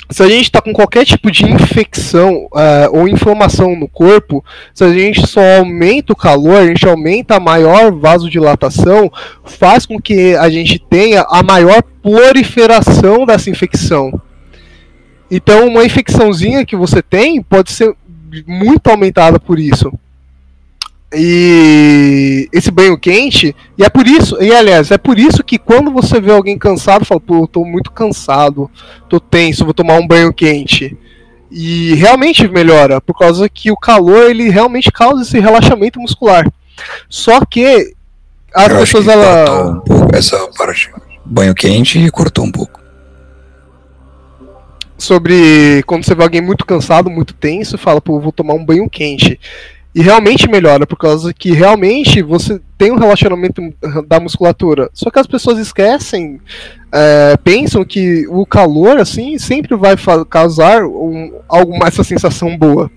Se a gente está com qualquer tipo de infecção uh, ou inflamação no corpo, se a gente só aumenta o calor, a gente aumenta a maior vasodilatação, faz com que a gente tenha a maior proliferação dessa infecção. Então, uma infecçãozinha que você tem pode ser muito aumentada por isso. E esse banho quente, e é por isso, e aliás, é por isso que quando você vê alguém cansado, fala, pô, eu tô muito cansado, tô tenso, vou tomar um banho quente. E realmente melhora, por causa que o calor ele realmente causa esse relaxamento muscular. Só que as eu pessoas ela um pouco essa parte. Banho quente cortou um pouco. Sobre quando você vê alguém muito cansado, muito tenso, fala, pô, vou tomar um banho quente. E realmente melhora, por causa que realmente você tem um relacionamento da musculatura. Só que as pessoas esquecem, é, pensam que o calor, assim, sempre vai causar um, algo essa sensação boa.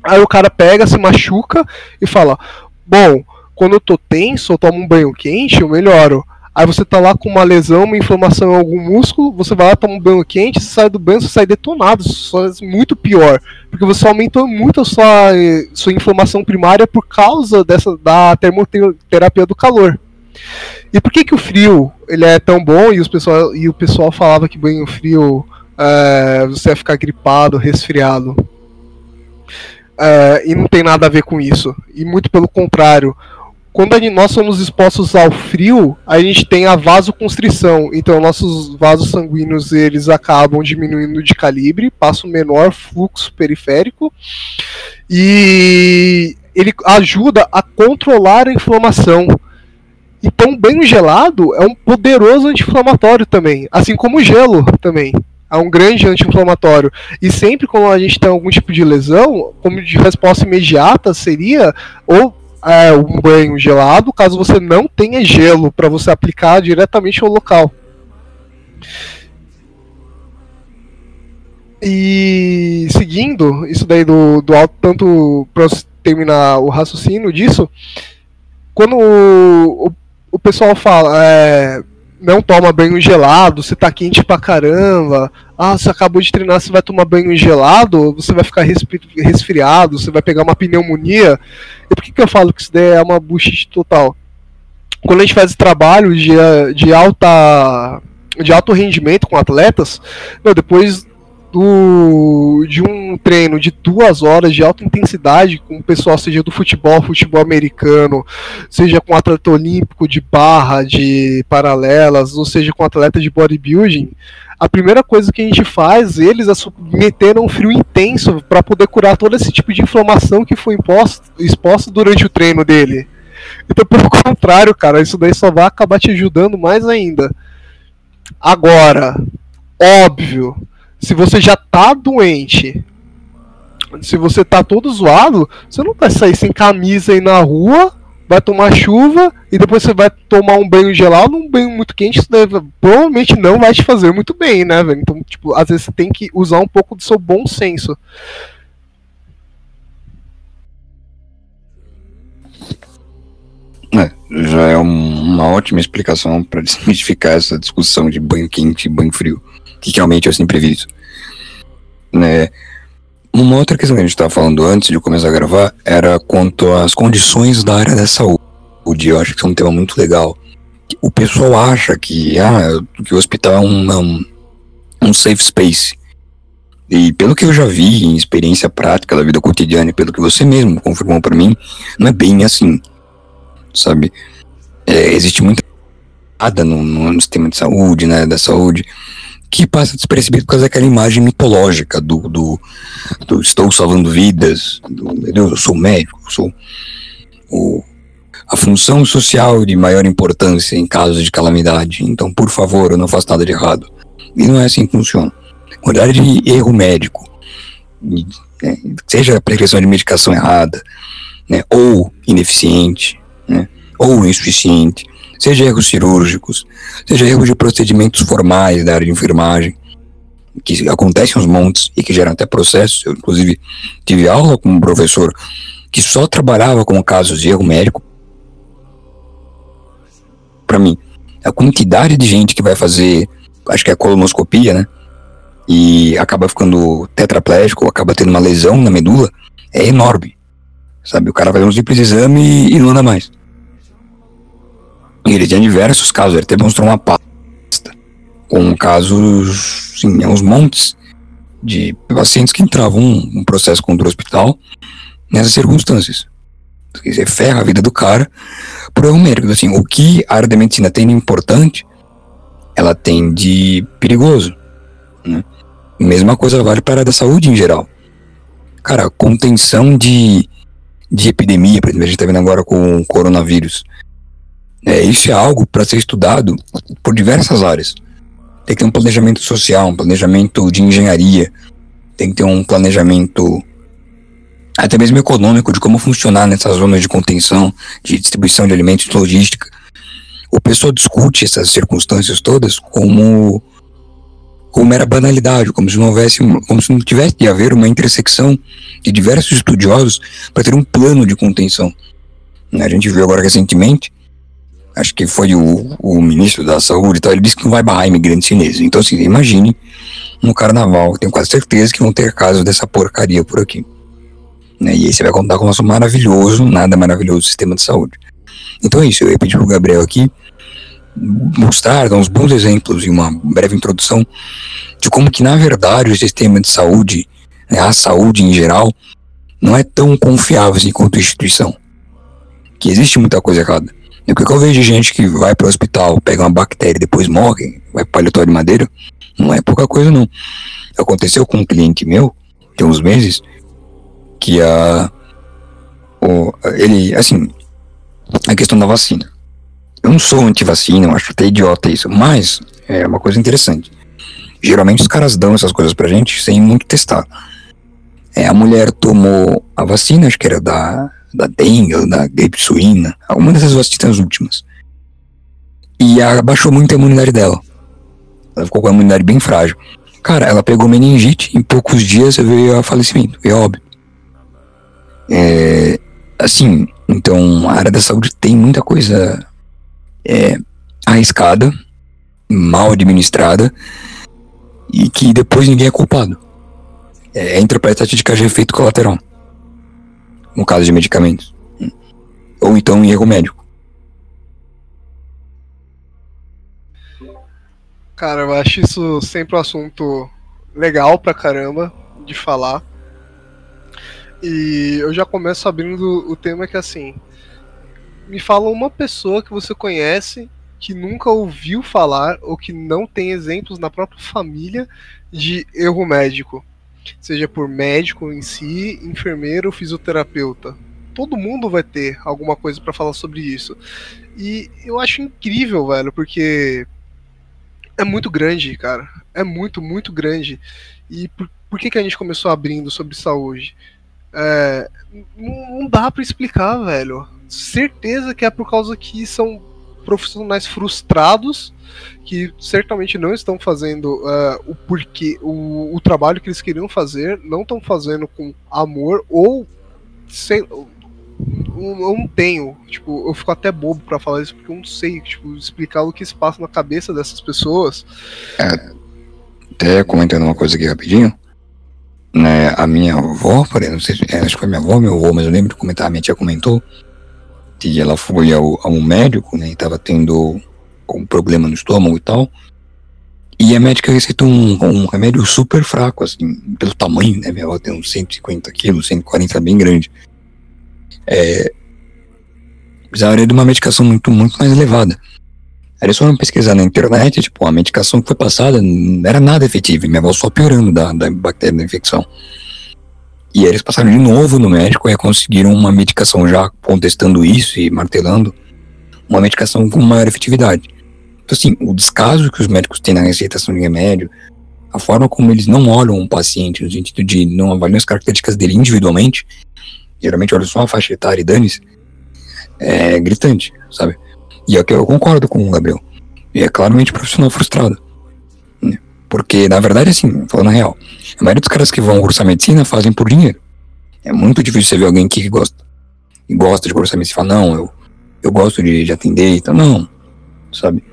Aí o cara pega, se machuca e fala: Bom, quando eu tô tenso, eu tomo um banho quente, eu melhoro. Aí você tá lá com uma lesão, uma inflamação em algum músculo, você vai lá, toma um banho quente, você sai do banho, você sai detonado, é muito pior. Porque você aumentou muito a sua, sua inflamação primária por causa dessa da termoterapia do calor. E por que, que o frio ele é tão bom e, os pessoal, e o pessoal falava que banho frio é, você ia ficar gripado, resfriado? é, e não tem nada a ver com isso. E muito pelo contrário. Quando nós somos expostos ao frio, a gente tem a vasoconstrição. Então, nossos vasos sanguíneos eles acabam diminuindo de calibre, passa um menor fluxo periférico e ele ajuda a controlar a inflamação. Então, banho gelado é um poderoso anti-inflamatório também, assim como o gelo também. É um grande anti-inflamatório. E sempre quando a gente tem algum tipo de lesão, como de resposta imediata seria ou é, um banho gelado, caso você não tenha gelo para você aplicar diretamente ao local. E seguindo isso daí do, do alto, tanto para terminar o raciocínio disso, quando o, o, o pessoal fala, é, não toma banho gelado, você tá quente pra caramba, ah, você acabou de treinar, você vai tomar banho gelado, você vai ficar resfriado, você vai pegar uma pneumonia. E por que, que eu falo que isso daí é uma bullshit total? Quando a gente faz trabalho de, de alta de alto rendimento com atletas, meu, depois do, de um treino de duas horas de alta intensidade com o pessoal, seja do futebol, futebol americano, seja com atleta olímpico de barra, de paralelas, ou seja com atleta de bodybuilding, a primeira coisa que a gente faz, eles a um frio intenso para poder curar todo esse tipo de inflamação que foi imposto, exposta durante o treino dele. Então, pelo contrário, cara, isso daí só vai acabar te ajudando mais ainda. Agora, óbvio, se você já tá doente, se você tá todo zoado, você não vai sair sem camisa aí na rua, vai tomar chuva e depois você vai tomar um banho gelado, um banho muito quente, isso deve, provavelmente não vai te fazer muito bem, né, velho? Então, tipo, às vezes você tem que usar um pouco do seu bom senso. É, já é um, uma ótima explicação para desmistificar essa discussão de banho quente e banho frio que realmente eu sempre vi isso. Né? Uma outra questão que a gente estava falando antes de começar a gravar era quanto às condições da área da saúde. Eu acho que é um tema muito legal. O pessoal acha que, ah, que o hospital é um, um, um safe space. E pelo que eu já vi em experiência prática da vida cotidiana, e pelo que você mesmo confirmou para mim, não é bem assim, sabe? É, existe muita nada no, no sistema de saúde, né, da saúde, que passa despercebido por causa daquela imagem mitológica do, do, do estou salvando vidas, do, eu sou médico, eu sou o, a função social de maior importância em casos de calamidade. Então, por favor, eu não faço nada de errado. E não é assim que funciona. Quantidade de erro médico, né, seja a prescrição de medicação errada, né, ou ineficiente, né, ou insuficiente, seja erros cirúrgicos, seja erros de procedimentos formais da área de enfermagem, que acontecem aos montes e que geram até processos. Eu, inclusive, tive aula com um professor que só trabalhava com casos de erro médico. Para mim, a quantidade de gente que vai fazer, acho que é colonoscopia, né? E acaba ficando tetraplégico, acaba tendo uma lesão na medula, é enorme. Sabe, o cara vai um simples exame e não anda mais. Ele tinha diversos casos, ele até mostrou uma pasta com casos, sim, uns montes de pacientes que entravam um, processo contra o hospital nessas circunstâncias. Quer dizer, ferra a vida do cara por erro médico. Assim, o que a área da medicina tem de importante, ela tem de perigoso. Né? Mesma coisa vale para a área da saúde em geral. Cara, contenção de, de epidemia, por exemplo, a gente está vendo agora com o coronavírus. É, isso é algo para ser estudado por diversas áreas. Tem que ter um planejamento social, um planejamento de engenharia, tem que ter um planejamento até mesmo econômico de como funcionar nessas zonas de contenção, de distribuição de alimentos, de logística. O pessoal discute essas circunstâncias todas como como mera banalidade, como se não houvesse, como se não tivesse de haver uma intersecção de diversos estudiosos para ter um plano de contenção. A gente viu agora recentemente acho que foi o, o ministro da saúde tal, ele disse que não vai barrar imigrantes chineses. Então, assim, imagine no carnaval, tenho quase certeza que vão ter casos dessa porcaria por aqui. Né? E aí você vai contar com o nosso maravilhoso, nada maravilhoso sistema de saúde. Então é isso, eu ia pedir pro Gabriel aqui mostrar, dar uns bons exemplos e uma breve introdução de como que, na verdade, o sistema de saúde, né, a saúde em geral, não é tão confiável assim quanto instituição. Que existe muita coisa errada. O que eu vejo de gente que vai para o hospital, pega uma bactéria e depois morre, vai para paletório de madeira, não é pouca coisa não. Aconteceu com um cliente meu, tem uns meses, que a. O, ele, assim, a questão da vacina. Eu não sou anti-vacina, eu acho até idiota isso, mas é uma coisa interessante. Geralmente os caras dão essas coisas pra gente sem muito testar. É, a mulher tomou a vacina, acho que era da, da dengue da gripe suína, alguma dessas vacinas últimas. E abaixou muito a imunidade dela. Ela ficou com a imunidade bem frágil. Cara, ela pegou meningite, em poucos dias veio a falecimento, a óbito. É, assim, então a área da saúde tem muita coisa é, arriscada, mal administrada, e que depois ninguém é culpado. É, é interpretativa de efeito colateral. No caso de medicamentos. Ou então em erro médico. Cara, eu acho isso sempre um assunto legal pra caramba de falar. E eu já começo abrindo o tema que assim. Me fala uma pessoa que você conhece que nunca ouviu falar ou que não tem exemplos na própria família de erro médico. Seja por médico em si, enfermeiro, fisioterapeuta. Todo mundo vai ter alguma coisa para falar sobre isso. E eu acho incrível, velho, porque é muito grande, cara. É muito, muito grande. E por, por que, que a gente começou abrindo sobre saúde? É, não, não dá para explicar, velho. Certeza que é por causa que são profissionais frustrados que certamente não estão fazendo uh, o porquê, o, o, trabalho que eles queriam fazer, não estão fazendo com amor ou sei, eu, não tenho, tipo, eu fico até bobo para falar isso porque eu não sei, tipo, explicar o que se passa na cabeça dessas pessoas. É, até comentando uma coisa aqui rapidinho, né, a minha avó, não sei, é, acho que foi minha avó, meu avô, mas eu lembro de comentar, a minha tia comentou e ela foi ao, a um médico, né, e tava tendo um problema no estômago e tal, e a médica receitou um, um remédio super fraco, assim, pelo tamanho, né, minha avó tem uns 150 quilos, 140 bem grande. É, precisaria de uma medicação muito, muito mais elevada. Aí foram pesquisar na internet, tipo, a medicação que foi passada não era nada efetiva, minha avó só piorando da, da bactéria da infecção. E eles passaram de novo no médico e conseguiram uma medicação já contestando isso e martelando, uma medicação com maior efetividade. Então, assim, o descaso que os médicos têm na receitação de remédio, a forma como eles não olham um paciente, no sentido de não avaliam as características dele individualmente, geralmente olham só a faixa etária e dane-se, é gritante, sabe? E é que eu concordo com o Gabriel. E é claramente profissional frustrado. Porque, na verdade, assim, falando a real, a maioria dos caras que vão cursar medicina fazem por dinheiro. É muito difícil você ver alguém que gosta. E gosta de cursar medicina e fala, não, eu, eu gosto de, de atender, então não, sabe?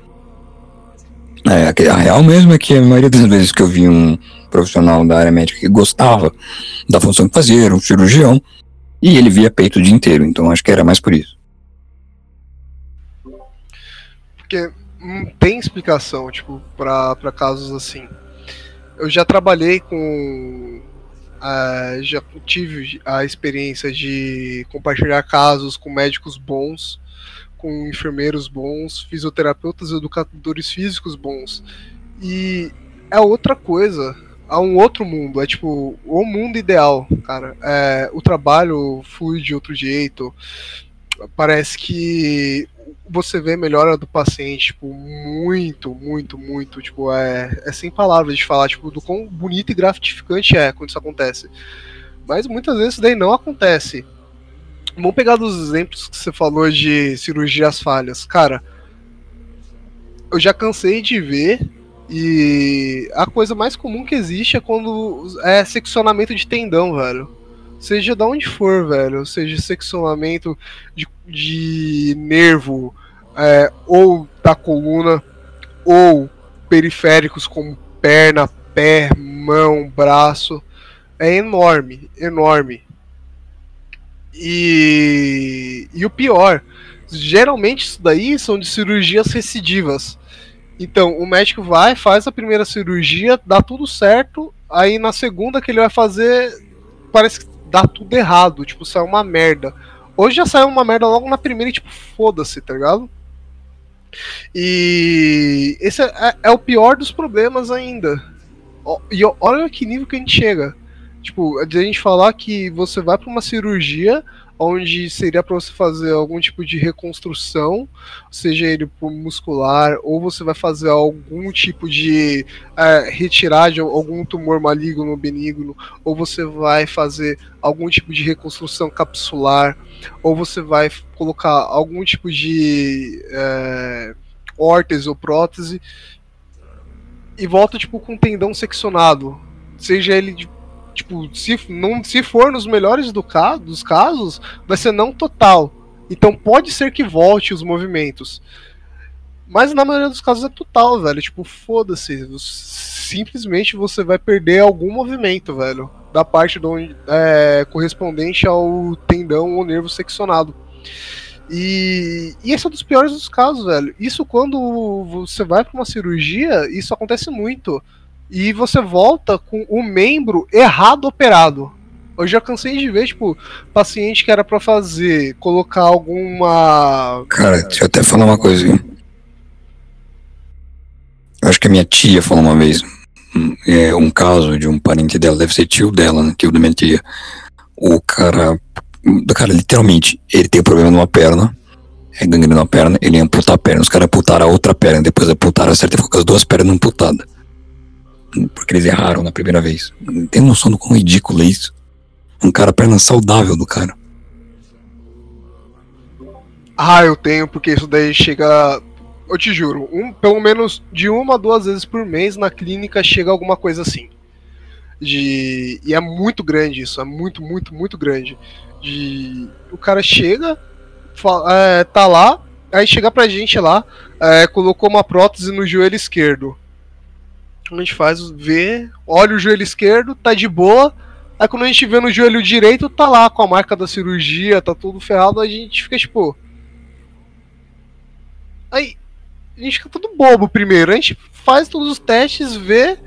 É, a real mesmo é que a maioria das vezes que eu vi um profissional da área médica que gostava da função que fazia, era um cirurgião, e ele via peito o dia inteiro, então acho que era mais por isso. Porque não tem explicação, tipo, para casos assim eu já trabalhei com. Uh, já tive a experiência de compartilhar casos com médicos bons, com enfermeiros bons, fisioterapeutas educadores físicos bons. E é outra coisa, há um outro mundo, é tipo o mundo ideal, cara. É, o trabalho flui de outro jeito. Parece que você vê melhora do paciente, tipo, muito, muito, muito, tipo, é, é sem palavras de falar, tipo, do quão bonito e gratificante é quando isso acontece. Mas muitas vezes isso daí não acontece. Vamos pegar dos exemplos que você falou de cirurgias falhas. Cara, eu já cansei de ver e a coisa mais comum que existe é quando é seccionamento de tendão, velho seja de onde for, velho, seja seccionamento de, de nervo, é, ou da coluna, ou periféricos como perna, pé, mão, braço, é enorme, enorme. E, e o pior, geralmente isso daí são de cirurgias recidivas. Então, o médico vai, faz a primeira cirurgia, dá tudo certo, aí na segunda que ele vai fazer, parece que dá tudo errado, tipo, sai uma merda. Hoje já saiu uma merda logo na primeira e, tipo, foda-se, tá ligado? E esse é, é, é, o pior dos problemas ainda. E olha que nível que a gente chega. Tipo, a gente falar que você vai para uma cirurgia onde seria para você fazer algum tipo de reconstrução, seja ele muscular, ou você vai fazer algum tipo de é, retirar de algum tumor maligno ou benigno, ou você vai fazer algum tipo de reconstrução capsular, ou você vai colocar algum tipo de é, órtese ou prótese, e volta tipo com tendão seccionado, seja ele de tipo, se, não, se for nos melhores do dos casos, vai ser não total. Então pode ser que volte os movimentos. Mas na maioria dos casos é total, velho. Tipo, foda-se. Simplesmente você vai perder algum movimento, velho. Da parte do, é, correspondente ao tendão ou nervo seccionado. E, e, esse é um dos piores dos casos, velho. Isso quando você vai para uma cirurgia, isso acontece muito e você volta com o membro errado operado. Eu já cansei de ver, tipo, paciente que era para fazer, colocar alguma. Cara, deixa eu até falar uma coisa. Eu acho que a minha tia falou uma vez. É um caso de um parente dela, deve ser tio dela, né? Tio da minha tia. O cara. Cara, literalmente, ele tem um problema numa perna. É gangrena na perna, ele ia amputar a perna. Os caras amputaram a outra perna, depois amputaram a certa e ficou com as duas pernas amputadas porque eles erraram na primeira vez. Tem noção do quão ridículo é isso? Um cara perna saudável do cara. Ah, eu tenho, porque isso daí chega. Eu te juro, um, pelo menos de uma a duas vezes por mês na clínica chega alguma coisa assim. De. E é muito grande isso, é muito, muito, muito grande. De. O cara chega, fala, é, tá lá, aí chega pra gente lá, é, colocou uma prótese no joelho esquerdo a gente faz, vê, olha o joelho esquerdo, tá de boa. Aí quando a gente vê no joelho direito, tá lá com a marca da cirurgia, tá tudo ferrado, a gente fica tipo. Aí a gente fica tudo bobo primeiro. A gente faz todos os testes, vê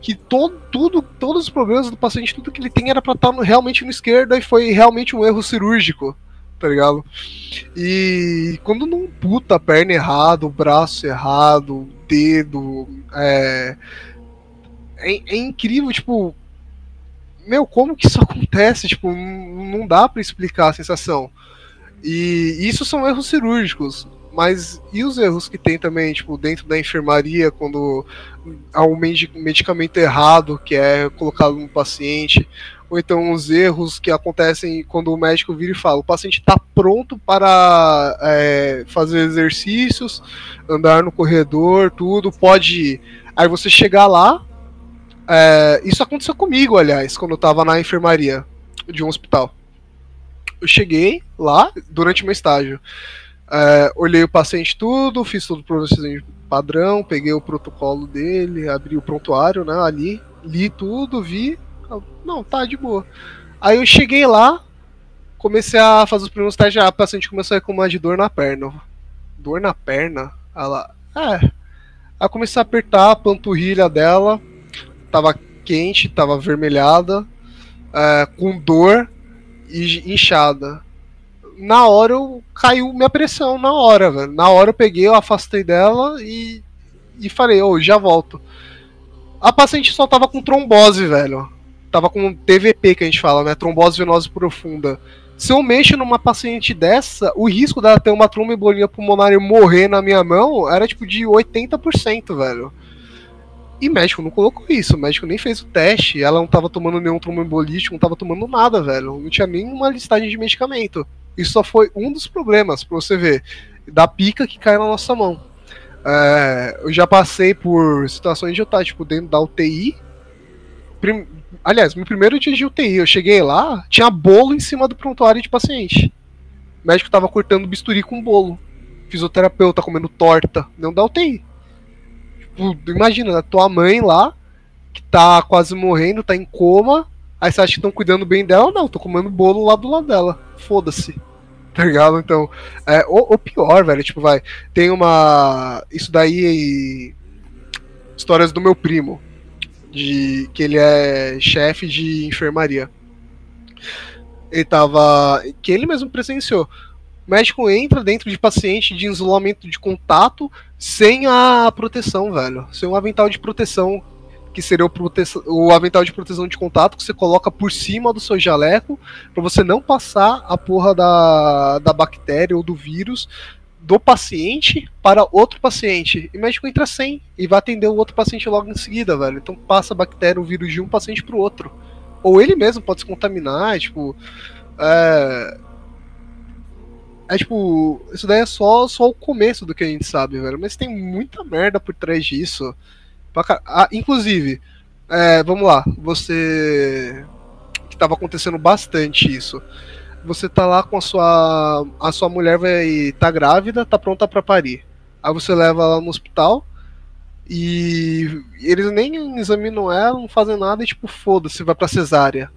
que todo, tudo, todos os problemas do paciente, tudo que ele tem era pra estar tá realmente no esquerdo e foi realmente um erro cirúrgico, tá ligado? E quando não puta a perna errado, o braço errado, dedo. É, é, é, incrível, tipo. Meu, como que isso acontece? Tipo, não dá para explicar a sensação. E isso são erros cirúrgicos. Mas e os erros que tem também, tipo, dentro da enfermaria, quando há um medicamento errado que é colocado no paciente, ou então os erros que acontecem quando o médico vira e fala: o paciente está pronto para é, fazer exercícios, andar no corredor, tudo, pode ir. Aí você chegar lá. É, isso aconteceu comigo, aliás, quando eu estava na enfermaria de um hospital. Eu cheguei lá durante meu estágio. É, olhei o paciente tudo, fiz tudo pro padrão, peguei o protocolo dele, abri o prontuário, né, ali, li tudo, vi, não, tá de boa. Aí eu cheguei lá, comecei a fazer os primeiros testes, a paciente começou a uma de dor na perna. Dor na perna? Ela, é. Aí comecei a apertar a panturrilha dela, tava quente, tava avermelhada, é, com dor e inchada. Na hora eu caiu minha pressão, na hora, velho. Na hora eu peguei, eu afastei dela e, e falei, ô, oh, já volto. A paciente só tava com trombose, velho tava com TVP que a gente fala, né? Trombose venosa profunda. Se eu mexo numa paciente dessa, o risco dela ter uma tromboembolia pulmonar e morrer na minha mão era tipo de 80%, velho. E médico não colocou isso, o médico nem fez o teste, ela não tava tomando nenhum tromboembolítico, não tava tomando nada, velho. Não tinha nenhuma listagem de medicamento. Isso só foi um dos problemas, pra você ver, da pica que cai na nossa mão. É, eu já passei por situações de eu estar, tipo, dentro da UTI, Aliás, meu primeiro dia de UTI, eu cheguei lá, tinha bolo em cima do prontuário de paciente. O médico tava cortando bisturi com bolo. Fisioterapeuta comendo torta. Não dá UTI. Tipo, imagina, a tua mãe lá, que tá quase morrendo, tá em coma. Aí você acha que estão cuidando bem dela? Não, tô comendo bolo lá do lado dela. Foda-se. Tá ligado? Então, é, o, o pior, velho, tipo, vai. Tem uma. Isso daí. Histórias do meu primo de que ele é chefe de enfermaria. Ele tava. que ele mesmo presenciou. O médico entra dentro de paciente de isolamento de contato sem a proteção, velho. Sem um avental de proteção. Que seria o, o avental de proteção de contato que você coloca por cima do seu jaleco para você não passar a porra da, da bactéria ou do vírus do paciente para outro paciente. E o médico entra sem e vai atender o outro paciente logo em seguida, velho. Então passa a bactéria, o vírus de um paciente para o outro. Ou ele mesmo pode se contaminar, tipo. É... é tipo. Isso daí é só, só o começo do que a gente sabe, velho. Mas tem muita merda por trás disso. Ah, inclusive, é, vamos lá. Você. Que tava acontecendo bastante isso. Você tá lá com a sua. A sua mulher vai tá grávida, tá pronta para parir. Aí você leva ela no hospital. E eles nem examinam ela, não fazem nada e tipo, foda-se, vai pra cesárea.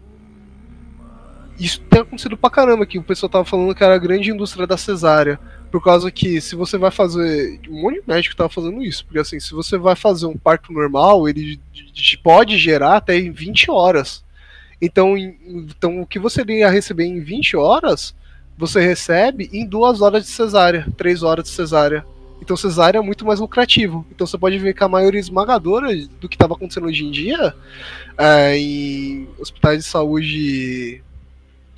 Isso tem acontecido pra caramba que o pessoal tava falando que era a grande indústria da cesárea. Por causa que se você vai fazer. Um monte de médico tava fazendo isso. Porque assim, se você vai fazer um parto normal, ele pode gerar até em 20 horas. Então, então o que você iria receber em 20 horas, você recebe em duas horas de cesárea, três horas de cesárea. Então cesárea é muito mais lucrativo. Então você pode ver que a maioria esmagadora do que estava acontecendo hoje em dia é, em hospitais de saúde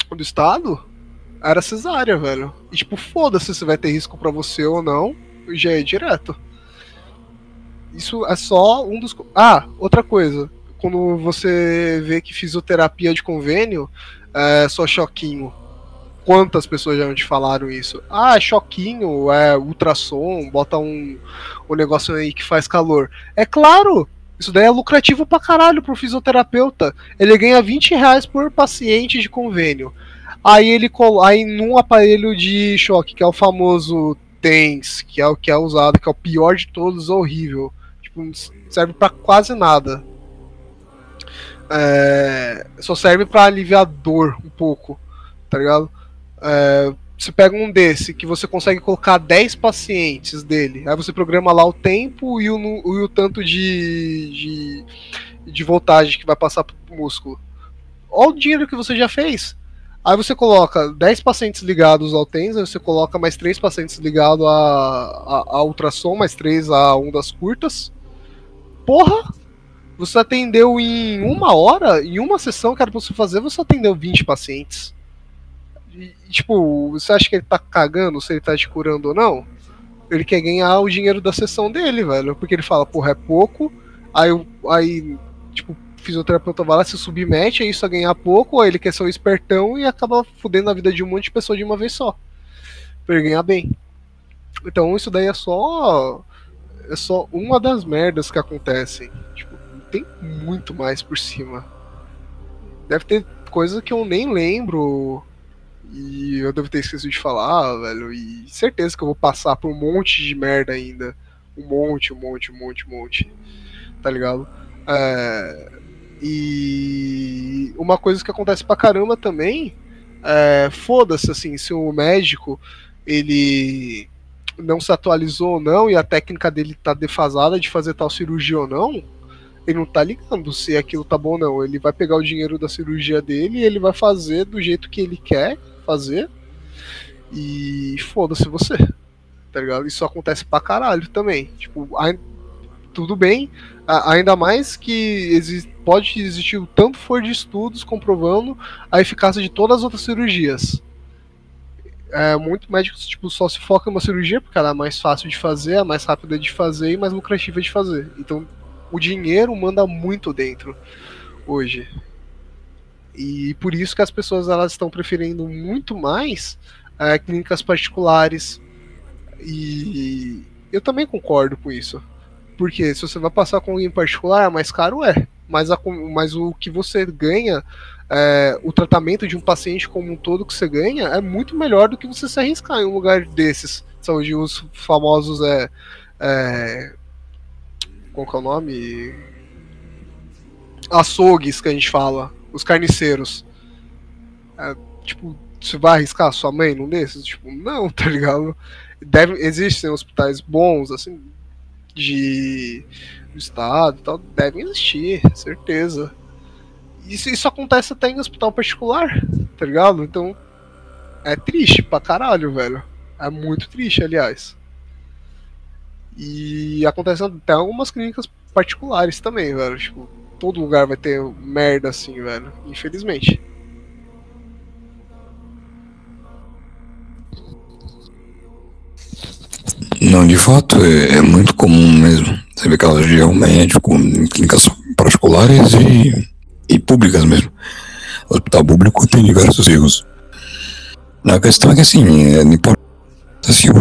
do estado era cesárea, velho. E tipo, foda-se se vai ter risco para você ou não, já é direto. Isso é só um dos. Ah, outra coisa. Quando você vê que fisioterapia de convênio é só choquinho quantas pessoas já te falaram isso? Ah, choquinho, é ultrassom, bota um, um negócio aí que faz calor. É claro! Isso daí é lucrativo pra caralho pro fisioterapeuta. Ele ganha 20 reais por paciente de convênio. Aí ele aí num aparelho de choque, que é o famoso TENS, que é o que é usado, que é o pior de todos, horrível. Tipo, serve para quase nada. É, só serve para aliviar dor um pouco, tá ligado? É, você pega um desse que você consegue colocar 10 pacientes dele, aí você programa lá o tempo e o, e o tanto de, de, de voltagem que vai passar pro músculo. Olha o dinheiro que você já fez. Aí você coloca 10 pacientes ligados ao TENS, aí você coloca mais 3 pacientes ligados a, a, a ultrassom, mais 3 a ondas curtas. Porra! Você atendeu em uma hora, em uma sessão era pra você fazer, você atendeu 20 pacientes. E, tipo, você acha que ele tá cagando se ele tá te curando ou não? Ele quer ganhar o dinheiro da sessão dele, velho. Porque ele fala, porra, é pouco. Aí, aí tipo, o fisioterapeuta vai lá, se submete a isso a ganhar pouco. Aí ele quer ser um espertão e acaba fudendo a vida de um monte de pessoa de uma vez só. Pra ele ganhar bem. Então isso daí é só. É só uma das merdas que acontecem. Tem muito mais por cima. Deve ter coisa que eu nem lembro e eu devo ter esquecido de falar, velho. E certeza que eu vou passar por um monte de merda ainda. Um monte, um monte, um monte, um monte. Tá ligado? É... E uma coisa que acontece pra caramba também é, foda-se assim, se o médico ele não se atualizou ou não e a técnica dele tá defasada de fazer tal cirurgia ou não, ele não tá ligando se aquilo tá bom ou não. Ele vai pegar o dinheiro da cirurgia dele e ele vai fazer do jeito que ele quer fazer. E foda-se você. Tá ligado? Isso acontece pra caralho também. Tipo, tudo bem. Ainda mais que pode existir o tanto for de estudos comprovando a eficácia de todas as outras cirurgias. É, muito médicos tipo, só se focam em uma cirurgia porque ela é mais fácil de fazer, é mais rápida de fazer e mais lucrativa de fazer. Então o dinheiro manda muito dentro hoje. E por isso que as pessoas elas estão preferindo muito mais é, clínicas particulares. E eu também concordo com isso. Porque se você vai passar com alguém particular, mais caro é. Mas, a, mas o que você ganha, é, o tratamento de um paciente como um todo que você ganha, é muito melhor do que você se arriscar em um lugar desses. São os famosos. É, é, qual que é o nome? Açougues que a gente fala os carniceiros. É, tipo, você vai arriscar sua mãe num desses? Tipo, não, tá ligado? Deve, existem hospitais bons, assim, de do estado e tal, devem existir, certeza. isso, isso acontece até em hospital particular, tá ligado? Então, é triste pra caralho, velho. É muito triste, aliás. E acontece até algumas clínicas particulares também, velho. Tipo, todo lugar vai ter merda assim, velho. Infelizmente. Não, de fato, é, é muito comum mesmo. Você vê casos de médico em clínicas particulares e, e públicas mesmo. O hospital público tem diversos erros. A questão é que, assim, é, não importa se o,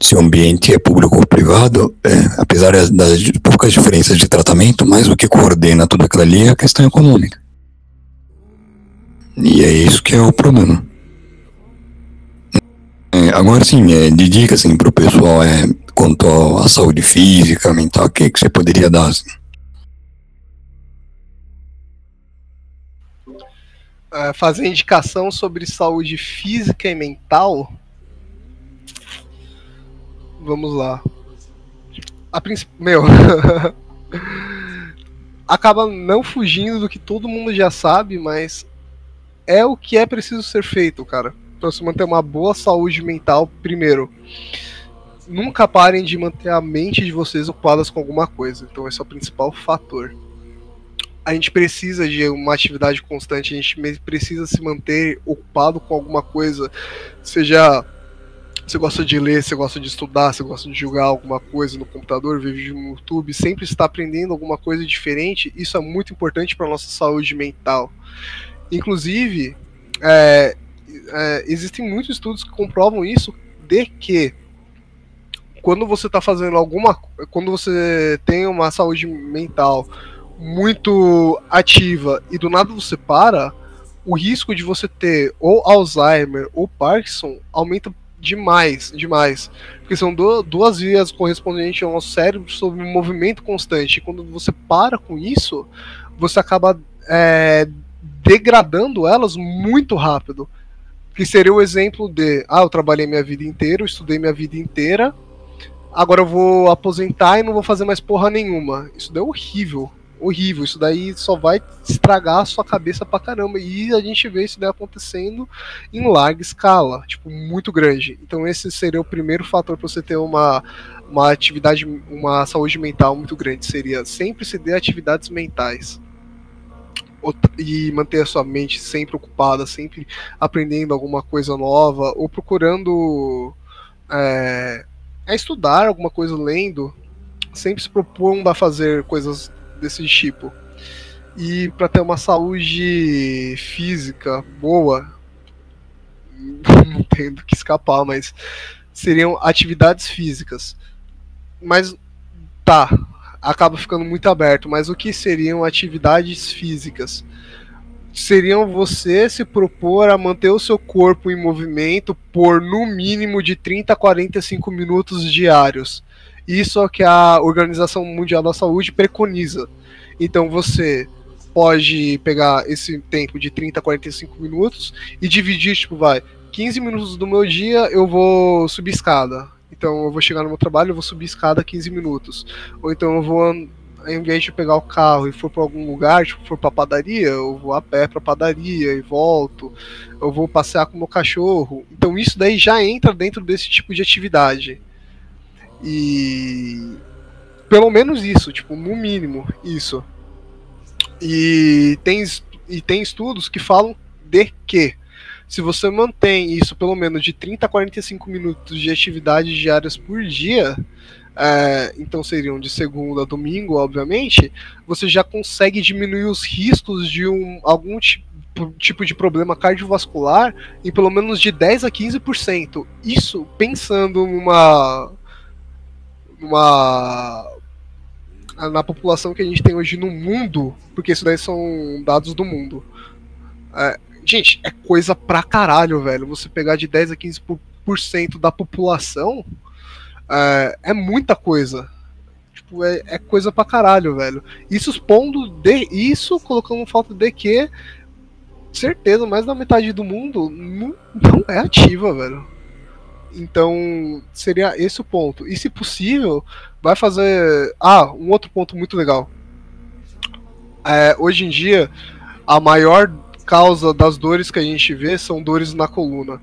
se o ambiente é público ou privado, é, apesar das poucas diferenças de tratamento, mais o que coordena tudo aquilo ali é a questão econômica. E é isso que é o problema. É, agora sim, é, de dica assim, para o pessoal é, quanto à saúde física, mental, o que, que você poderia dar? Assim? É, fazer indicação sobre saúde física e mental. Vamos lá. A princípio, meu, acaba não fugindo do que todo mundo já sabe, mas é o que é preciso ser feito, cara para se manter uma boa saúde mental, primeiro, nunca parem de manter a mente de vocês ocupadas com alguma coisa. Então esse é o principal fator. A gente precisa de uma atividade constante, a gente precisa se manter ocupado com alguma coisa, seja você gosta de ler, você gosta de estudar, você gosta de jogar alguma coisa no computador, vídeo no YouTube, sempre está aprendendo alguma coisa diferente, isso é muito importante para nossa saúde mental. Inclusive, é, é, existem muitos estudos que comprovam isso de que quando você está fazendo alguma quando você tem uma saúde mental muito ativa e do nada você para o risco de você ter ou Alzheimer ou Parkinson aumenta demais, demais. Porque são duas vias correspondentes ao nosso cérebro sobre um movimento constante. E quando você para com isso, você acaba é, degradando elas muito rápido que seria o exemplo de, ah, eu trabalhei minha vida inteira, eu estudei minha vida inteira, agora eu vou aposentar e não vou fazer mais porra nenhuma. Isso daí é horrível, horrível. Isso daí só vai estragar a sua cabeça pra caramba. E a gente vê isso daí acontecendo em larga escala, tipo, muito grande. Então esse seria o primeiro fator para você ter uma, uma atividade, uma saúde mental muito grande. Seria sempre se dê atividades mentais e manter a sua mente sempre ocupada, sempre aprendendo alguma coisa nova, ou procurando é, é estudar alguma coisa, lendo, sempre se propondo a fazer coisas desse tipo. E para ter uma saúde física boa, não tendo que escapar, mas seriam atividades físicas. Mas tá, acaba ficando muito aberto. Mas o que seriam atividades físicas? Seriam você se propor a manter o seu corpo em movimento por no mínimo de 30 a 45 minutos diários. Isso é o que a Organização Mundial da Saúde preconiza. Então você pode pegar esse tempo de 30 a 45 minutos e dividir, tipo, vai, 15 minutos do meu dia eu vou subir escada. Então eu vou chegar no meu trabalho, eu vou subir escada 15 minutos. Ou então eu vou, ao invés de pegar o carro e for para algum lugar, tipo, for para padaria, eu vou a pé para padaria e volto. Eu vou passear com o meu cachorro. Então isso daí já entra dentro desse tipo de atividade. E pelo menos isso, tipo, no mínimo isso. E tem, e tem estudos que falam de que se você mantém isso pelo menos de 30 a 45 minutos de atividades diárias por dia, é, então seriam de segunda a domingo, obviamente, você já consegue diminuir os riscos de um, algum tipo tipo de problema cardiovascular em pelo menos de 10 a 15%. Isso pensando numa numa na população que a gente tem hoje no mundo, porque isso daí são dados do mundo. É, Gente, é coisa pra caralho, velho. Você pegar de 10 a 15% da população é, é muita coisa. Tipo, é, é, coisa pra caralho, velho. Isso expondo de isso, colocando falta de que certeza, mais da metade do mundo não, não é ativa, velho. Então, seria esse o ponto. E se possível, vai fazer. Ah, um outro ponto muito legal. É, hoje em dia, a maior causa das dores que a gente vê são dores na coluna.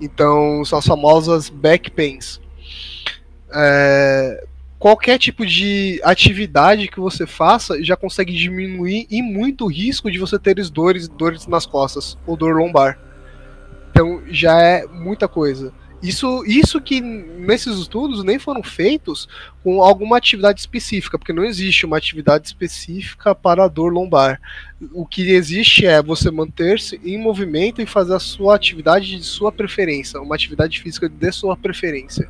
Então, são as famosas back pains. É, qualquer tipo de atividade que você faça já consegue diminuir e muito o risco de você ter dores, dores nas costas ou dor lombar. Então já é muita coisa. Isso, isso que nesses estudos nem foram feitos com alguma atividade específica, porque não existe uma atividade específica para a dor lombar. O que existe é você manter-se em movimento e fazer a sua atividade de sua preferência, uma atividade física de sua preferência.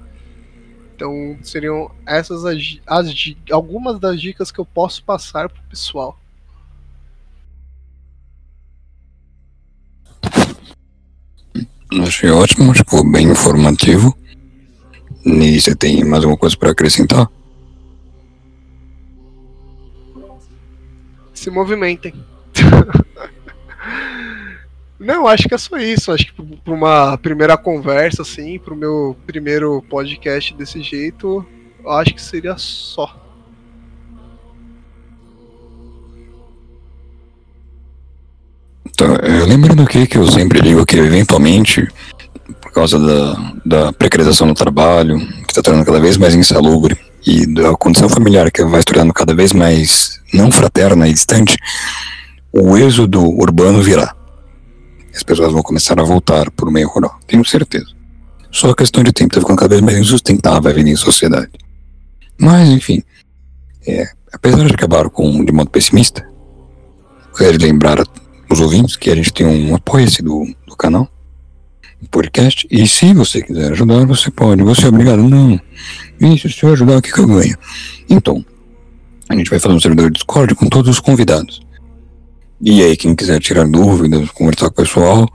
Então seriam essas as, as algumas das dicas que eu posso passar para o pessoal. Achei ótimo, tipo, bem informativo. E você tem mais alguma coisa para acrescentar? Se movimentem. Não, acho que é só isso. Acho que para uma primeira conversa, assim, para o meu primeiro podcast desse jeito, acho que seria só. Então, eu lembro do que que eu sempre digo que eventualmente, por causa da, da precarização do trabalho, que está tornando cada vez mais insalubre, e da condição familiar que vai se tornando cada vez mais não fraterna e distante, o êxodo urbano virá. As pessoas vão começar a voltar para o meio rural, tenho certeza. Só questão de tempo, está ficando cada vez mais insustentável a vida em sociedade. Mas, enfim, é, apesar de acabar com de modo pessimista, quero lembrar os ouvintes que a gente tem um apoio-se do, do canal, podcast, e se você quiser ajudar, você pode. Você é obrigado? Não. Isso, se eu ajudar, o que, que eu ganho? Então, a gente vai fazer um servidor Discord com todos os convidados. E aí, quem quiser tirar dúvidas, conversar com o pessoal,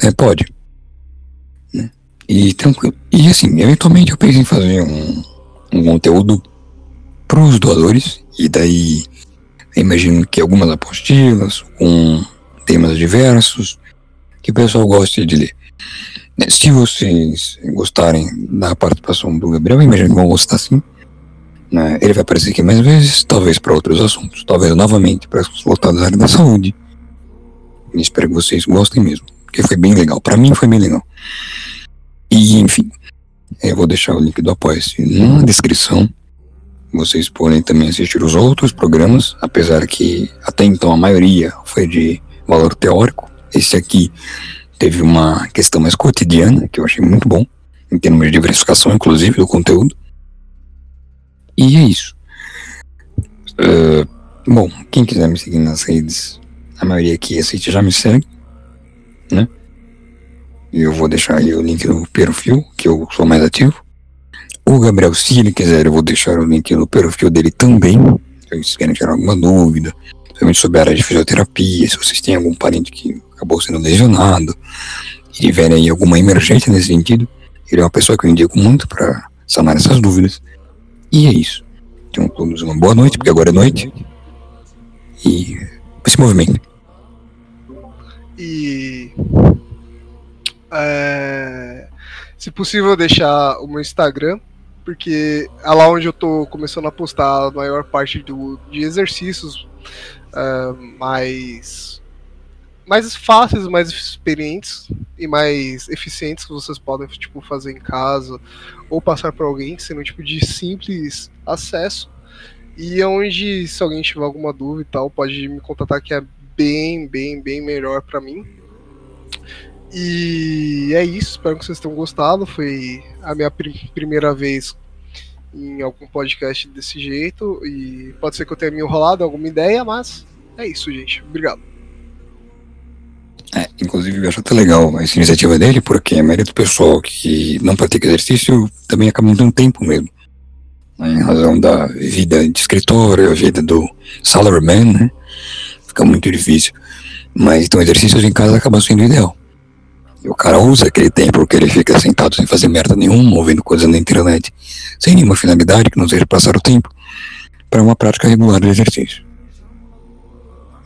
é, pode. Né? E tranquilo. E assim, eventualmente eu pensei em fazer um, um conteúdo para os doadores, e daí imagino que algumas apostilas com temas diversos que o pessoal goste de ler. Se vocês gostarem da participação do Gabriel, imagino que vão gostar sim. Né? Ele vai aparecer aqui mais vezes, talvez para outros assuntos, talvez novamente para voltar da área da saúde. E espero que vocês gostem mesmo, porque foi bem legal. Para mim foi bem legal. E enfim, eu vou deixar o link do Apoia-se na descrição. Vocês podem também assistir os outros programas, apesar que até então a maioria foi de valor teórico. Esse aqui teve uma questão mais cotidiana, que eu achei muito bom, em termos de diversificação, inclusive, do conteúdo. E é isso. Uh, bom, quem quiser me seguir nas redes, a maioria aqui assiste já me segue, né? Eu vou deixar aí o link no perfil, que eu sou mais ativo. O Gabriel, se ele quiser, eu vou deixar o link no perfil dele também. Se vocês querem tirar alguma dúvida, principalmente sobre a área de fisioterapia, se vocês têm algum parente que acabou sendo lesionado e tiverem aí alguma emergência nesse sentido, ele é uma pessoa que eu indico muito para sanar essas dúvidas. E é isso. Tenham todos uma boa noite, porque agora é noite. E se movimento. E. É, se possível, deixar o meu Instagram porque é lá onde eu tô começando a postar a maior parte do, de exercícios uh, mais mais fáceis, mais experientes e mais eficientes que vocês podem tipo fazer em casa ou passar para alguém, sendo um tipo de simples acesso. E é onde se alguém tiver alguma dúvida e tal, pode me contatar que é bem, bem, bem melhor para mim. E é isso, espero que vocês tenham gostado. Foi a minha pr primeira vez em algum podcast desse jeito. E pode ser que eu tenha me enrolado alguma ideia, mas é isso, gente. Obrigado. É, inclusive, eu acho até legal essa iniciativa dele, porque a maioria do pessoal que não pratica exercício também acaba não tendo tempo mesmo. Né, em razão da vida de escritório, a vida do salaryman, né? Fica muito difícil. Mas então exercícios em casa acaba sendo ideal. O cara usa aquele tempo que ele fica sentado sem fazer merda nenhuma, ouvindo coisas na internet, sem nenhuma finalidade que não seja passar o tempo, para uma prática regular de exercício.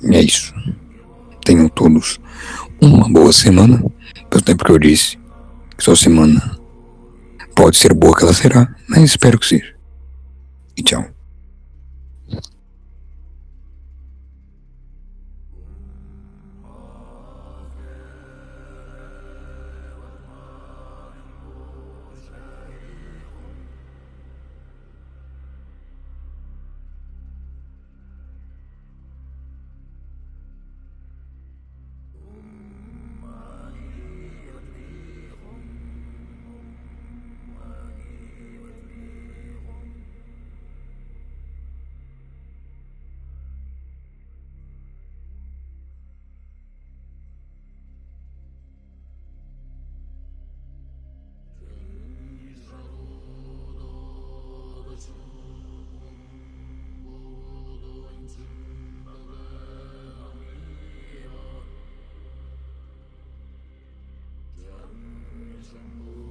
E é isso. Tenham todos uma boa semana, pelo tempo que eu disse que sua semana pode ser boa que ela será, mas espero que seja. E tchau. and moon.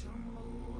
some